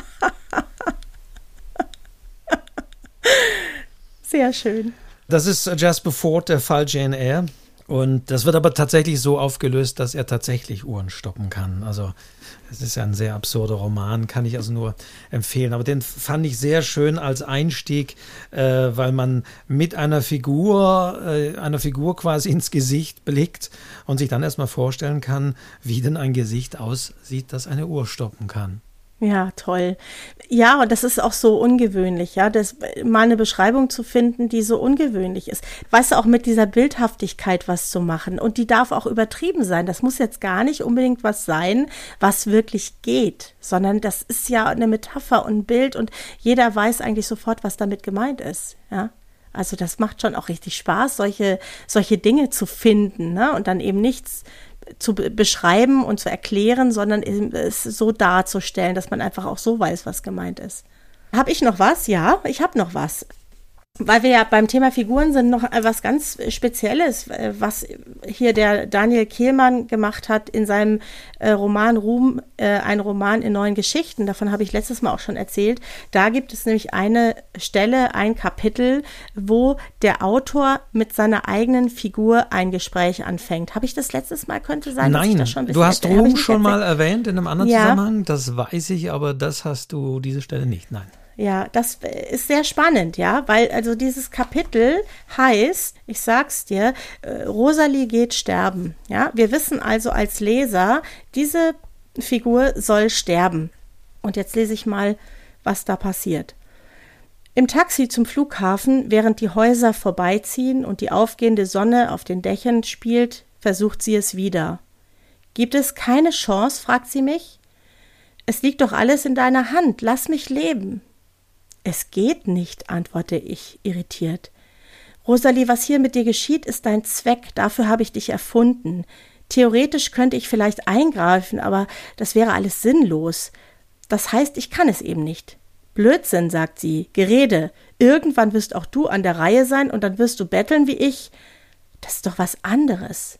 Sehr schön. Das ist Jasper Ford, der Fall Jane Eyre. Und das wird aber tatsächlich so aufgelöst, dass er tatsächlich Uhren stoppen kann. Also es ist ja ein sehr absurder Roman, kann ich also nur empfehlen. Aber den fand ich sehr schön als Einstieg, äh, weil man mit einer Figur, äh, einer Figur quasi ins Gesicht blickt und sich dann erstmal vorstellen kann, wie denn ein Gesicht aussieht, das eine Uhr stoppen kann. Ja, toll. Ja, und das ist auch so ungewöhnlich, ja, das mal eine Beschreibung zu finden, die so ungewöhnlich ist. Weißt du, auch mit dieser Bildhaftigkeit was zu machen. Und die darf auch übertrieben sein. Das muss jetzt gar nicht unbedingt was sein, was wirklich geht, sondern das ist ja eine Metapher und ein Bild und jeder weiß eigentlich sofort, was damit gemeint ist, ja. Also das macht schon auch richtig Spaß, solche, solche Dinge zu finden, ne? Und dann eben nichts zu beschreiben und zu erklären, sondern es so darzustellen, dass man einfach auch so weiß, was gemeint ist. Habe ich noch was? Ja, ich habe noch was. Weil wir ja beim Thema Figuren sind, noch etwas ganz Spezielles, äh, was hier der Daniel Kehlmann gemacht hat in seinem äh, Roman Ruhm, äh, ein Roman in neuen Geschichten. Davon habe ich letztes Mal auch schon erzählt. Da gibt es nämlich eine Stelle, ein Kapitel, wo der Autor mit seiner eigenen Figur ein Gespräch anfängt. Habe ich das letztes Mal? Könnte sein, Nein, dass ich das schon du hast Ruhm schon mal erwähnt in einem anderen ja. Zusammenhang. Das weiß ich, aber das hast du diese Stelle nicht. Nein. Ja, das ist sehr spannend, ja, weil also dieses Kapitel heißt, ich sag's dir, äh, Rosalie geht sterben. Ja, wir wissen also als Leser, diese Figur soll sterben. Und jetzt lese ich mal, was da passiert. Im Taxi zum Flughafen, während die Häuser vorbeiziehen und die aufgehende Sonne auf den Dächern spielt, versucht sie es wieder. Gibt es keine Chance? fragt sie mich. Es liegt doch alles in deiner Hand, lass mich leben. Es geht nicht, antworte ich, irritiert. Rosalie, was hier mit dir geschieht, ist dein Zweck, dafür habe ich dich erfunden. Theoretisch könnte ich vielleicht eingreifen, aber das wäre alles sinnlos. Das heißt, ich kann es eben nicht. Blödsinn, sagt sie, Gerede. Irgendwann wirst auch du an der Reihe sein und dann wirst du betteln wie ich. Das ist doch was anderes.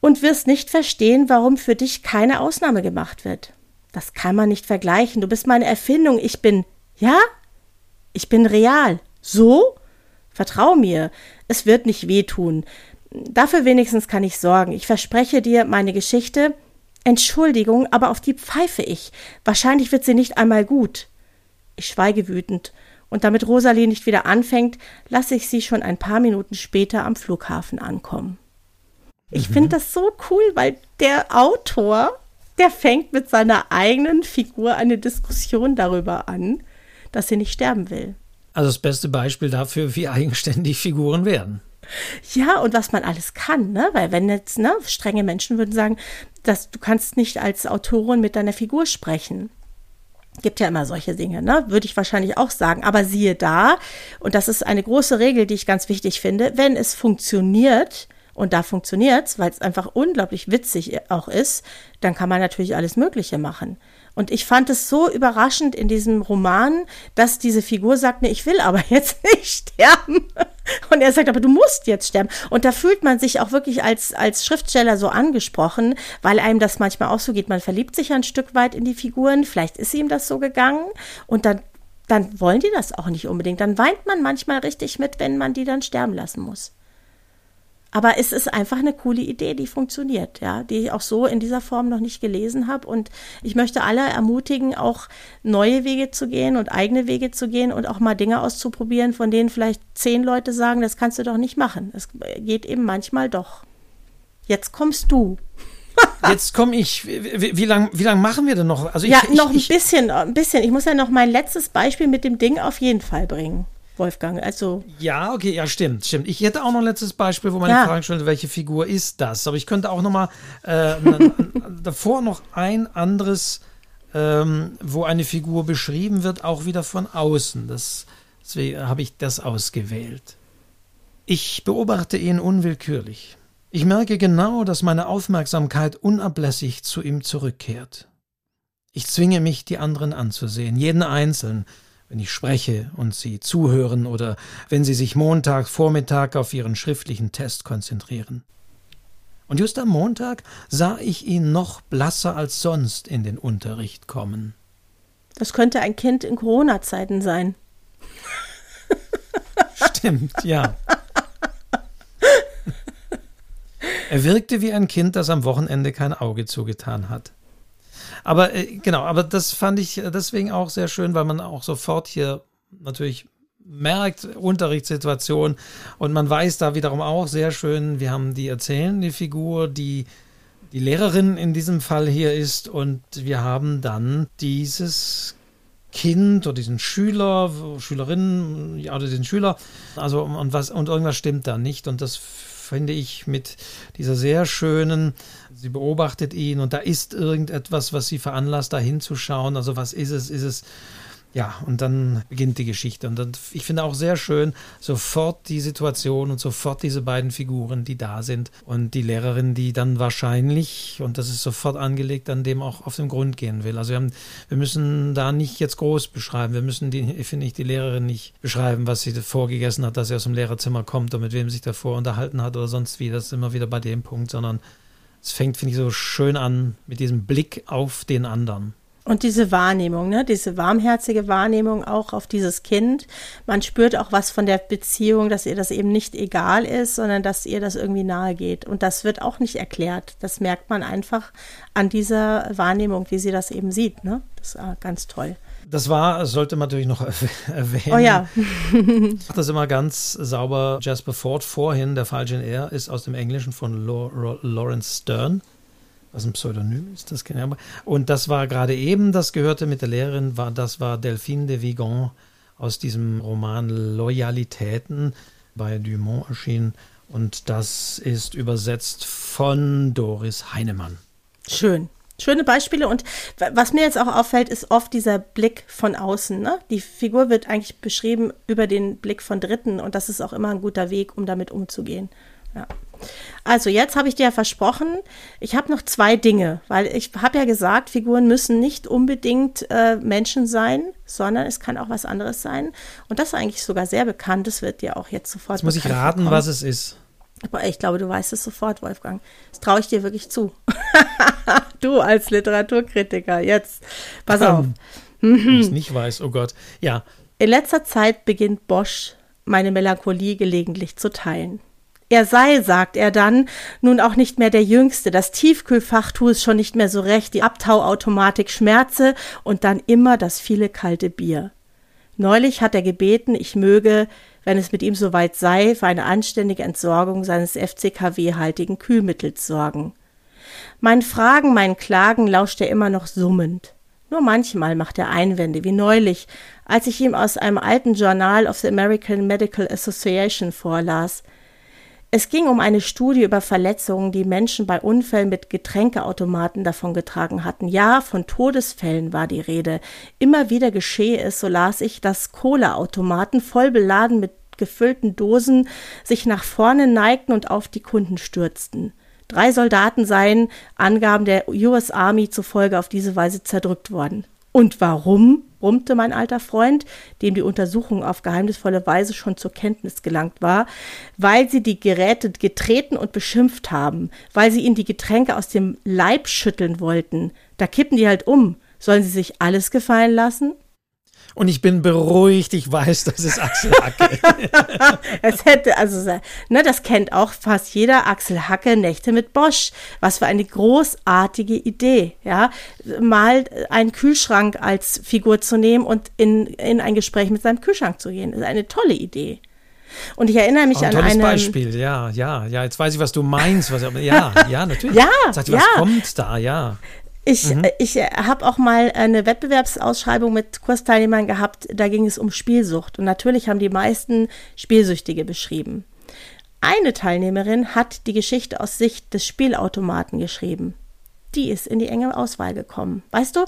Und wirst nicht verstehen, warum für dich keine Ausnahme gemacht wird. Das kann man nicht vergleichen. Du bist meine Erfindung. Ich bin, ja? Ich bin real. So? Vertrau mir. Es wird nicht wehtun. Dafür wenigstens kann ich sorgen. Ich verspreche dir, meine Geschichte. Entschuldigung, aber auf die pfeife ich. Wahrscheinlich wird sie nicht einmal gut. Ich schweige wütend, und damit Rosalie nicht wieder anfängt, lasse ich sie schon ein paar Minuten später am Flughafen ankommen. Ich mhm. finde das so cool, weil der Autor, der fängt mit seiner eigenen Figur eine Diskussion darüber an, dass sie nicht sterben will. Also das beste Beispiel dafür, wie eigenständig Figuren werden. Ja, und was man alles kann, ne? Weil wenn jetzt, ne, strenge Menschen würden sagen, dass du kannst nicht als Autorin mit deiner Figur sprechen. Gibt ja immer solche Dinge, ne? Würde ich wahrscheinlich auch sagen. Aber siehe da, und das ist eine große Regel, die ich ganz wichtig finde, wenn es funktioniert, und da funktioniert's, weil es einfach unglaublich witzig auch ist, dann kann man natürlich alles Mögliche machen. Und ich fand es so überraschend in diesem Roman, dass diese Figur sagt, nee, ich will aber <laughs> jetzt nicht sterben. Und er sagt, aber du musst jetzt sterben. Und da fühlt man sich auch wirklich als, als Schriftsteller so angesprochen, weil einem das manchmal auch so geht. Man verliebt sich ein Stück weit in die Figuren. Vielleicht ist ihm das so gegangen. Und dann, dann wollen die das auch nicht unbedingt. Dann weint man manchmal richtig mit, wenn man die dann sterben lassen muss. Aber es ist einfach eine coole Idee, die funktioniert, ja, die ich auch so in dieser Form noch nicht gelesen habe. Und ich möchte alle ermutigen, auch neue Wege zu gehen und eigene Wege zu gehen und auch mal Dinge auszuprobieren, von denen vielleicht zehn Leute sagen, das kannst du doch nicht machen. Es geht eben manchmal doch. Jetzt kommst du. <laughs> Jetzt komme ich. Wie, wie lange wie lang machen wir denn noch? Also ich, ja, noch ich, ein bisschen, ein bisschen. Ich muss ja noch mein letztes Beispiel mit dem Ding auf jeden Fall bringen. Wolfgang. Also ja, okay, ja, stimmt, stimmt. Ich hätte auch noch ein letztes Beispiel, wo man ja. die Frage stellt, welche Figur ist das? Aber ich könnte auch noch mal äh, <laughs> davor noch ein anderes, ähm, wo eine Figur beschrieben wird, auch wieder von außen. Das, deswegen habe ich das ausgewählt. Ich beobachte ihn unwillkürlich. Ich merke genau, dass meine Aufmerksamkeit unablässig zu ihm zurückkehrt. Ich zwinge mich, die anderen anzusehen, jeden einzeln, wenn ich spreche und Sie zuhören oder wenn Sie sich Montag Vormittag auf Ihren schriftlichen Test konzentrieren. Und just am Montag sah ich ihn noch blasser als sonst in den Unterricht kommen. Das könnte ein Kind in Corona-Zeiten sein. Stimmt, ja. Er wirkte wie ein Kind, das am Wochenende kein Auge zugetan hat. Aber äh, genau, aber das fand ich deswegen auch sehr schön, weil man auch sofort hier natürlich merkt, Unterrichtssituation. Und man weiß da wiederum auch sehr schön, wir haben die erzählende Figur, die die Lehrerin in diesem Fall hier ist. Und wir haben dann dieses Kind oder diesen Schüler, Schülerin, ja, oder diesen Schüler, also und was und irgendwas stimmt da nicht. Und das finde ich, mit dieser sehr schönen, sie beobachtet ihn und da ist irgendetwas, was sie veranlasst, da hinzuschauen. Also was ist es? Ist es ja, und dann beginnt die Geschichte. Und dann, ich finde auch sehr schön, sofort die Situation und sofort diese beiden Figuren, die da sind. Und die Lehrerin, die dann wahrscheinlich, und das ist sofort angelegt, an dem auch auf den Grund gehen will. Also wir, haben, wir müssen da nicht jetzt groß beschreiben. Wir müssen, die, finde ich, die Lehrerin nicht beschreiben, was sie vorgegessen hat, dass sie aus dem Lehrerzimmer kommt und mit wem sich davor unterhalten hat oder sonst wie. Das ist immer wieder bei dem Punkt, sondern es fängt, finde ich, so schön an mit diesem Blick auf den anderen. Und diese Wahrnehmung, ne, diese warmherzige Wahrnehmung auch auf dieses Kind. Man spürt auch was von der Beziehung, dass ihr das eben nicht egal ist, sondern dass ihr das irgendwie nahe geht. Und das wird auch nicht erklärt. Das merkt man einfach an dieser Wahrnehmung, wie sie das eben sieht. Ne? Das ist ganz toll. Das war, sollte man natürlich noch <laughs> erwähnen. Oh ja. <laughs> Macht das immer ganz sauber. Jasper Ford vorhin, der Falsche in Air, ist aus dem Englischen von Lawrence Stern. Was ein Pseudonym ist, das kenne ich Und das war gerade eben, das gehörte mit der Lehrerin, war, das war Delphine de Vigan aus diesem Roman Loyalitäten bei Dumont erschienen. Und das ist übersetzt von Doris Heinemann. Schön. Schöne Beispiele und was mir jetzt auch auffällt, ist oft dieser Blick von außen. Ne? Die Figur wird eigentlich beschrieben über den Blick von Dritten und das ist auch immer ein guter Weg, um damit umzugehen. Ja. Also jetzt habe ich dir ja versprochen, ich habe noch zwei Dinge, weil ich habe ja gesagt, Figuren müssen nicht unbedingt äh, Menschen sein, sondern es kann auch was anderes sein. Und das ist eigentlich sogar sehr bekannt, das wird dir auch jetzt sofort. Jetzt muss ich raten, vorkommen. was es ist. Aber ich glaube, du weißt es sofort, Wolfgang. Das traue ich dir wirklich zu. <laughs> du als Literaturkritiker, jetzt. Pass auf. Wenn ich es nicht weiß, oh Gott. Ja. In letzter Zeit beginnt Bosch meine Melancholie gelegentlich zu teilen. Er sei, sagt er dann, nun auch nicht mehr der Jüngste, das Tiefkühlfach tue es schon nicht mehr so recht, die Abtauautomatik schmerze und dann immer das viele kalte Bier. Neulich hat er gebeten, ich möge, wenn es mit ihm soweit sei, für eine anständige Entsorgung seines FCKW-haltigen Kühlmittels sorgen. Meinen Fragen, meinen Klagen lauscht er immer noch summend. Nur manchmal macht er Einwände, wie neulich, als ich ihm aus einem alten Journal of the American Medical Association vorlas. Es ging um eine Studie über Verletzungen, die Menschen bei Unfällen mit Getränkeautomaten davongetragen hatten. Ja, von Todesfällen war die Rede. Immer wieder geschehe es, so las ich, dass Kohleautomaten voll beladen mit gefüllten Dosen sich nach vorne neigten und auf die Kunden stürzten. Drei Soldaten seien Angaben der US Army zufolge auf diese Weise zerdrückt worden. Und warum? brummte mein alter Freund, dem die Untersuchung auf geheimnisvolle Weise schon zur Kenntnis gelangt war, weil sie die Geräte getreten und beschimpft haben, weil sie ihnen die Getränke aus dem Leib schütteln wollten. Da kippen die halt um. Sollen sie sich alles gefallen lassen? Und ich bin beruhigt, ich weiß, das ist Axel Hacke. <laughs> es hätte, also, ne, das kennt auch fast jeder Axel Hacke, Nächte mit Bosch. Was für eine großartige Idee, ja. Mal einen Kühlschrank als Figur zu nehmen und in, in ein Gespräch mit seinem Kühlschrank zu gehen. Das ist eine tolle Idee. Und ich erinnere mich ein an einen Beispiel, ja, ja, ja. Jetzt weiß ich, was du meinst. Was, ja, ja, natürlich. <laughs> ja, Sag, was ja. kommt da, ja. Ich, mhm. ich habe auch mal eine Wettbewerbsausschreibung mit Kursteilnehmern gehabt, da ging es um Spielsucht. Und natürlich haben die meisten Spielsüchtige beschrieben. Eine Teilnehmerin hat die Geschichte aus Sicht des Spielautomaten geschrieben. Die ist in die enge Auswahl gekommen. Weißt du,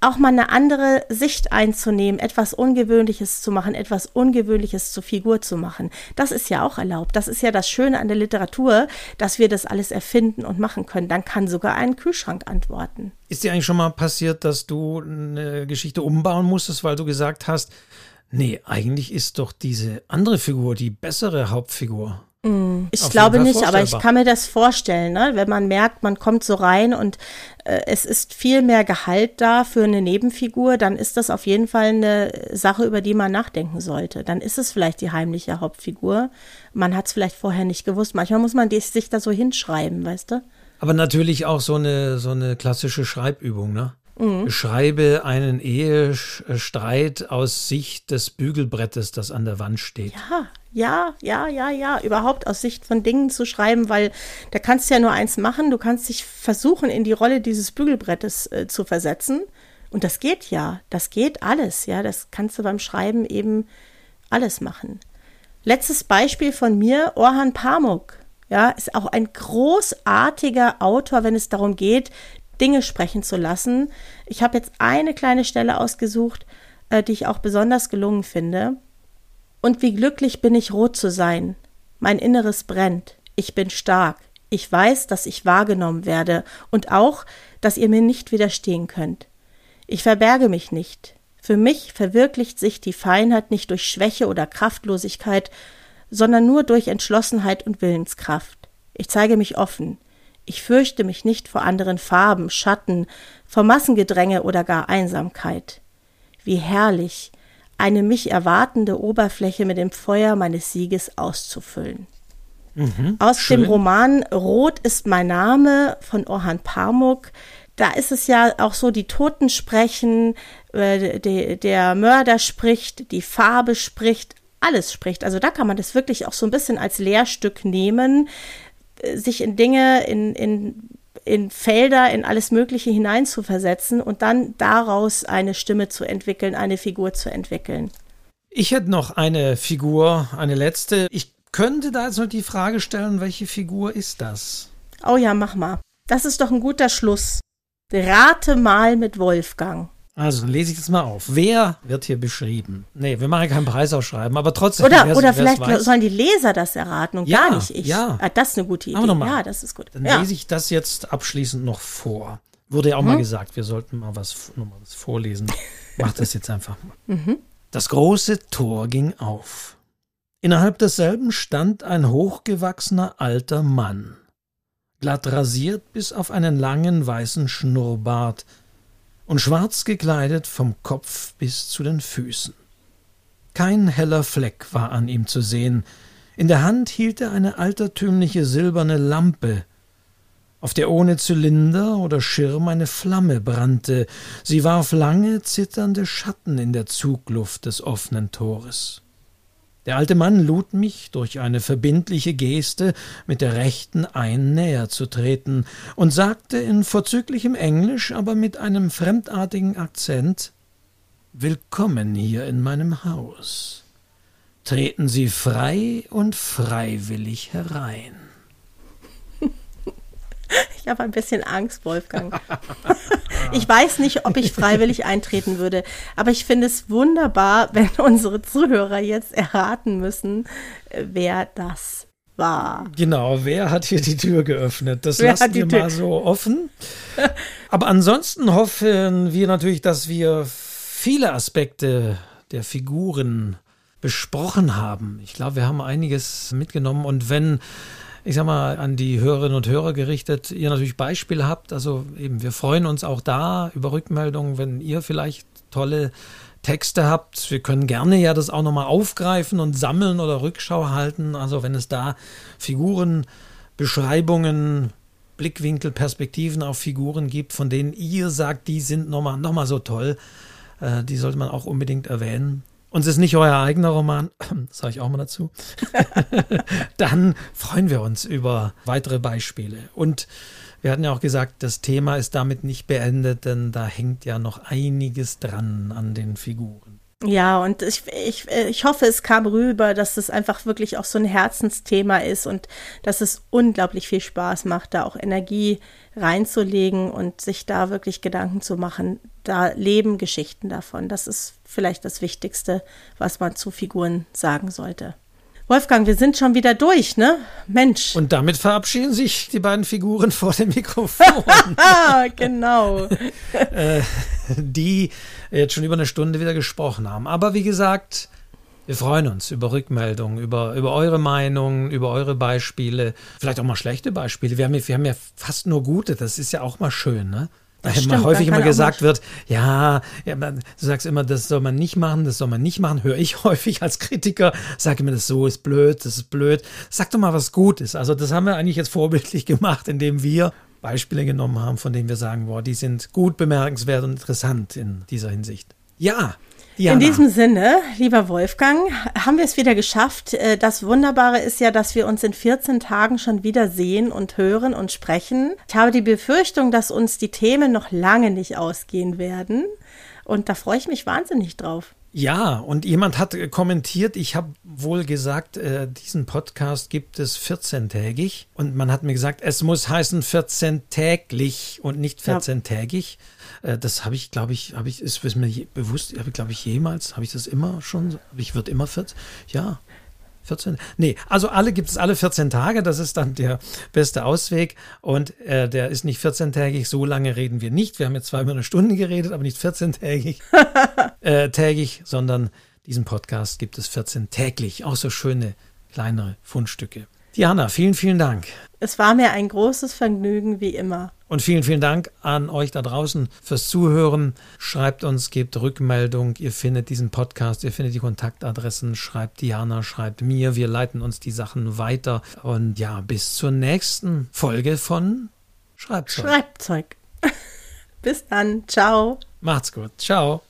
auch mal eine andere Sicht einzunehmen, etwas Ungewöhnliches zu machen, etwas Ungewöhnliches zur Figur zu machen. Das ist ja auch erlaubt. Das ist ja das Schöne an der Literatur, dass wir das alles erfinden und machen können. Dann kann sogar ein Kühlschrank antworten. Ist dir eigentlich schon mal passiert, dass du eine Geschichte umbauen musstest, weil du gesagt hast, nee, eigentlich ist doch diese andere Figur die bessere Hauptfigur? Mm, ich glaube nicht, aber ich kann mir das vorstellen, ne? wenn man merkt, man kommt so rein und äh, es ist viel mehr Gehalt da für eine Nebenfigur, dann ist das auf jeden Fall eine Sache, über die man nachdenken sollte. Dann ist es vielleicht die heimliche Hauptfigur. Man hat es vielleicht vorher nicht gewusst. Manchmal muss man sich da so hinschreiben, weißt du? Aber natürlich auch so eine, so eine klassische Schreibübung, ne? Mhm. Beschreibe einen Ehestreit aus Sicht des Bügelbrettes, das an der Wand steht. Ja, ja, ja, ja, ja. Überhaupt aus Sicht von Dingen zu schreiben, weil da kannst du ja nur eins machen. Du kannst dich versuchen, in die Rolle dieses Bügelbrettes äh, zu versetzen. Und das geht ja. Das geht alles. Ja, das kannst du beim Schreiben eben alles machen. Letztes Beispiel von mir, Orhan Pamuk. Ja, ist auch ein großartiger Autor, wenn es darum geht, Dinge sprechen zu lassen. Ich habe jetzt eine kleine Stelle ausgesucht, äh, die ich auch besonders gelungen finde. Und wie glücklich bin ich, rot zu sein. Mein Inneres brennt. Ich bin stark. Ich weiß, dass ich wahrgenommen werde und auch, dass ihr mir nicht widerstehen könnt. Ich verberge mich nicht. Für mich verwirklicht sich die Feinheit nicht durch Schwäche oder Kraftlosigkeit, sondern nur durch Entschlossenheit und Willenskraft. Ich zeige mich offen. Ich fürchte mich nicht vor anderen Farben, Schatten, vor Massengedränge oder gar Einsamkeit. Wie herrlich, eine mich erwartende Oberfläche mit dem Feuer meines Sieges auszufüllen. Mhm, Aus schön. dem Roman Rot ist mein Name von Orhan Pamuk. Da ist es ja auch so, die Toten sprechen, äh, de, der Mörder spricht, die Farbe spricht, alles spricht. Also da kann man das wirklich auch so ein bisschen als Lehrstück nehmen, sich in Dinge, in, in, in Felder, in alles Mögliche hineinzuversetzen und dann daraus eine Stimme zu entwickeln, eine Figur zu entwickeln. Ich hätte noch eine Figur, eine letzte. Ich könnte da jetzt noch die Frage stellen, welche Figur ist das? Oh ja, mach mal. Das ist doch ein guter Schluss. Rate mal mit Wolfgang. Also, dann lese ich das mal auf. Wer wird hier beschrieben? Nee, wir machen keinen Preis ausschreiben, aber trotzdem. Oder, oder vielleicht weiß. sollen die Leser das erraten und ja, gar nicht ich. Ja. Ah, das ist eine gute Idee. Aber mal. Ja, das ist gut. Dann ja. lese ich das jetzt abschließend noch vor. Wurde ja auch mhm. mal gesagt, wir sollten mal was, mal was vorlesen. <laughs> Mach das jetzt einfach mal. Mhm. Das große Tor ging auf. Innerhalb desselben stand ein hochgewachsener alter Mann, glatt rasiert bis auf einen langen weißen Schnurrbart, und schwarz gekleidet vom Kopf bis zu den Füßen. Kein heller Fleck war an ihm zu sehen, in der Hand hielt er eine altertümliche silberne Lampe, auf der ohne Zylinder oder Schirm eine Flamme brannte, sie warf lange zitternde Schatten in der Zugluft des offenen Tores. Der alte Mann lud mich durch eine verbindliche Geste mit der rechten ein, näher zu treten und sagte in vorzüglichem Englisch, aber mit einem fremdartigen Akzent Willkommen hier in meinem Haus. Treten Sie frei und freiwillig herein. Ich habe ein bisschen Angst, Wolfgang. Ich weiß nicht, ob ich freiwillig eintreten würde, aber ich finde es wunderbar, wenn unsere Zuhörer jetzt erraten müssen, wer das war. Genau, wer hat hier die Tür geöffnet? Das wer lassen wir Tür? mal so offen. Aber ansonsten hoffen wir natürlich, dass wir viele Aspekte der Figuren besprochen haben. Ich glaube, wir haben einiges mitgenommen und wenn ich sag mal, an die Hörerinnen und Hörer gerichtet, ihr natürlich Beispiele habt. Also eben, wir freuen uns auch da über Rückmeldungen, wenn ihr vielleicht tolle Texte habt. Wir können gerne ja das auch nochmal aufgreifen und sammeln oder Rückschau halten. Also wenn es da Figuren, Beschreibungen, Blickwinkel, Perspektiven auf Figuren gibt, von denen ihr sagt, die sind nochmal noch mal so toll, äh, die sollte man auch unbedingt erwähnen und es ist nicht euer eigener Roman, <clears throat> das sage ich auch mal dazu, <laughs> dann freuen wir uns über weitere Beispiele. Und wir hatten ja auch gesagt, das Thema ist damit nicht beendet, denn da hängt ja noch einiges dran an den Figuren. Ja, und ich, ich, ich hoffe, es kam rüber, dass es einfach wirklich auch so ein Herzensthema ist und dass es unglaublich viel Spaß macht, da auch Energie reinzulegen und sich da wirklich Gedanken zu machen. Da leben Geschichten davon. Das ist vielleicht das Wichtigste, was man zu Figuren sagen sollte. Wolfgang, wir sind schon wieder durch, ne? Mensch. Und damit verabschieden sich die beiden Figuren vor dem Mikrofon. <laughs> genau. <laughs> äh, die jetzt schon über eine Stunde wieder gesprochen haben. Aber wie gesagt, wir freuen uns über Rückmeldungen, über, über eure Meinungen, über eure Beispiele, vielleicht auch mal schlechte Beispiele. Wir haben, wir haben ja fast nur gute, das ist ja auch mal schön, ne? Weil immer häufig immer gesagt wird, ja, ja, du sagst immer, das soll man nicht machen, das soll man nicht machen, höre ich <laughs> häufig als Kritiker, sage immer, das so ist blöd, das ist blöd. Sag doch mal, was gut ist. Also das haben wir eigentlich jetzt vorbildlich <laughs> gemacht, indem wir Beispiele genommen haben, von denen wir sagen, boah, die sind gut, bemerkenswert und interessant in dieser Hinsicht. Ja, Jana. In diesem Sinne, lieber Wolfgang, haben wir es wieder geschafft. Äh, das Wunderbare ist ja, dass wir uns in 14 Tagen schon wieder sehen und hören und sprechen. Ich habe die Befürchtung, dass uns die Themen noch lange nicht ausgehen werden. Und da freue ich mich wahnsinnig drauf. Ja, und jemand hat kommentiert, ich habe wohl gesagt, äh, diesen Podcast gibt es 14-tägig. Und man hat mir gesagt, es muss heißen 14-täglich und nicht 14-tägig. Ja. Äh, das habe ich, glaube ich, habe ich, ist mir bewusst, habe ich, glaube ich, jemals, habe ich das immer schon, ich wird immer 14, ja, 14? Nee, also alle gibt es alle 14 Tage, das ist dann der beste Ausweg und äh, der ist nicht 14-tägig, so lange reden wir nicht. Wir haben jetzt zwar über eine Stunde geredet, aber nicht 14-tägig, <laughs> äh, tägig, sondern diesen Podcast gibt es 14 täglich, auch so schöne kleinere Fundstücke. Diana, vielen, vielen Dank. Es war mir ein großes Vergnügen, wie immer. Und vielen, vielen Dank an euch da draußen fürs Zuhören. Schreibt uns, gebt Rückmeldung. Ihr findet diesen Podcast, ihr findet die Kontaktadressen. Schreibt Diana, schreibt mir. Wir leiten uns die Sachen weiter. Und ja, bis zur nächsten Folge von Schreibzeug. Schreibzeug. <laughs> bis dann. Ciao. Macht's gut. Ciao.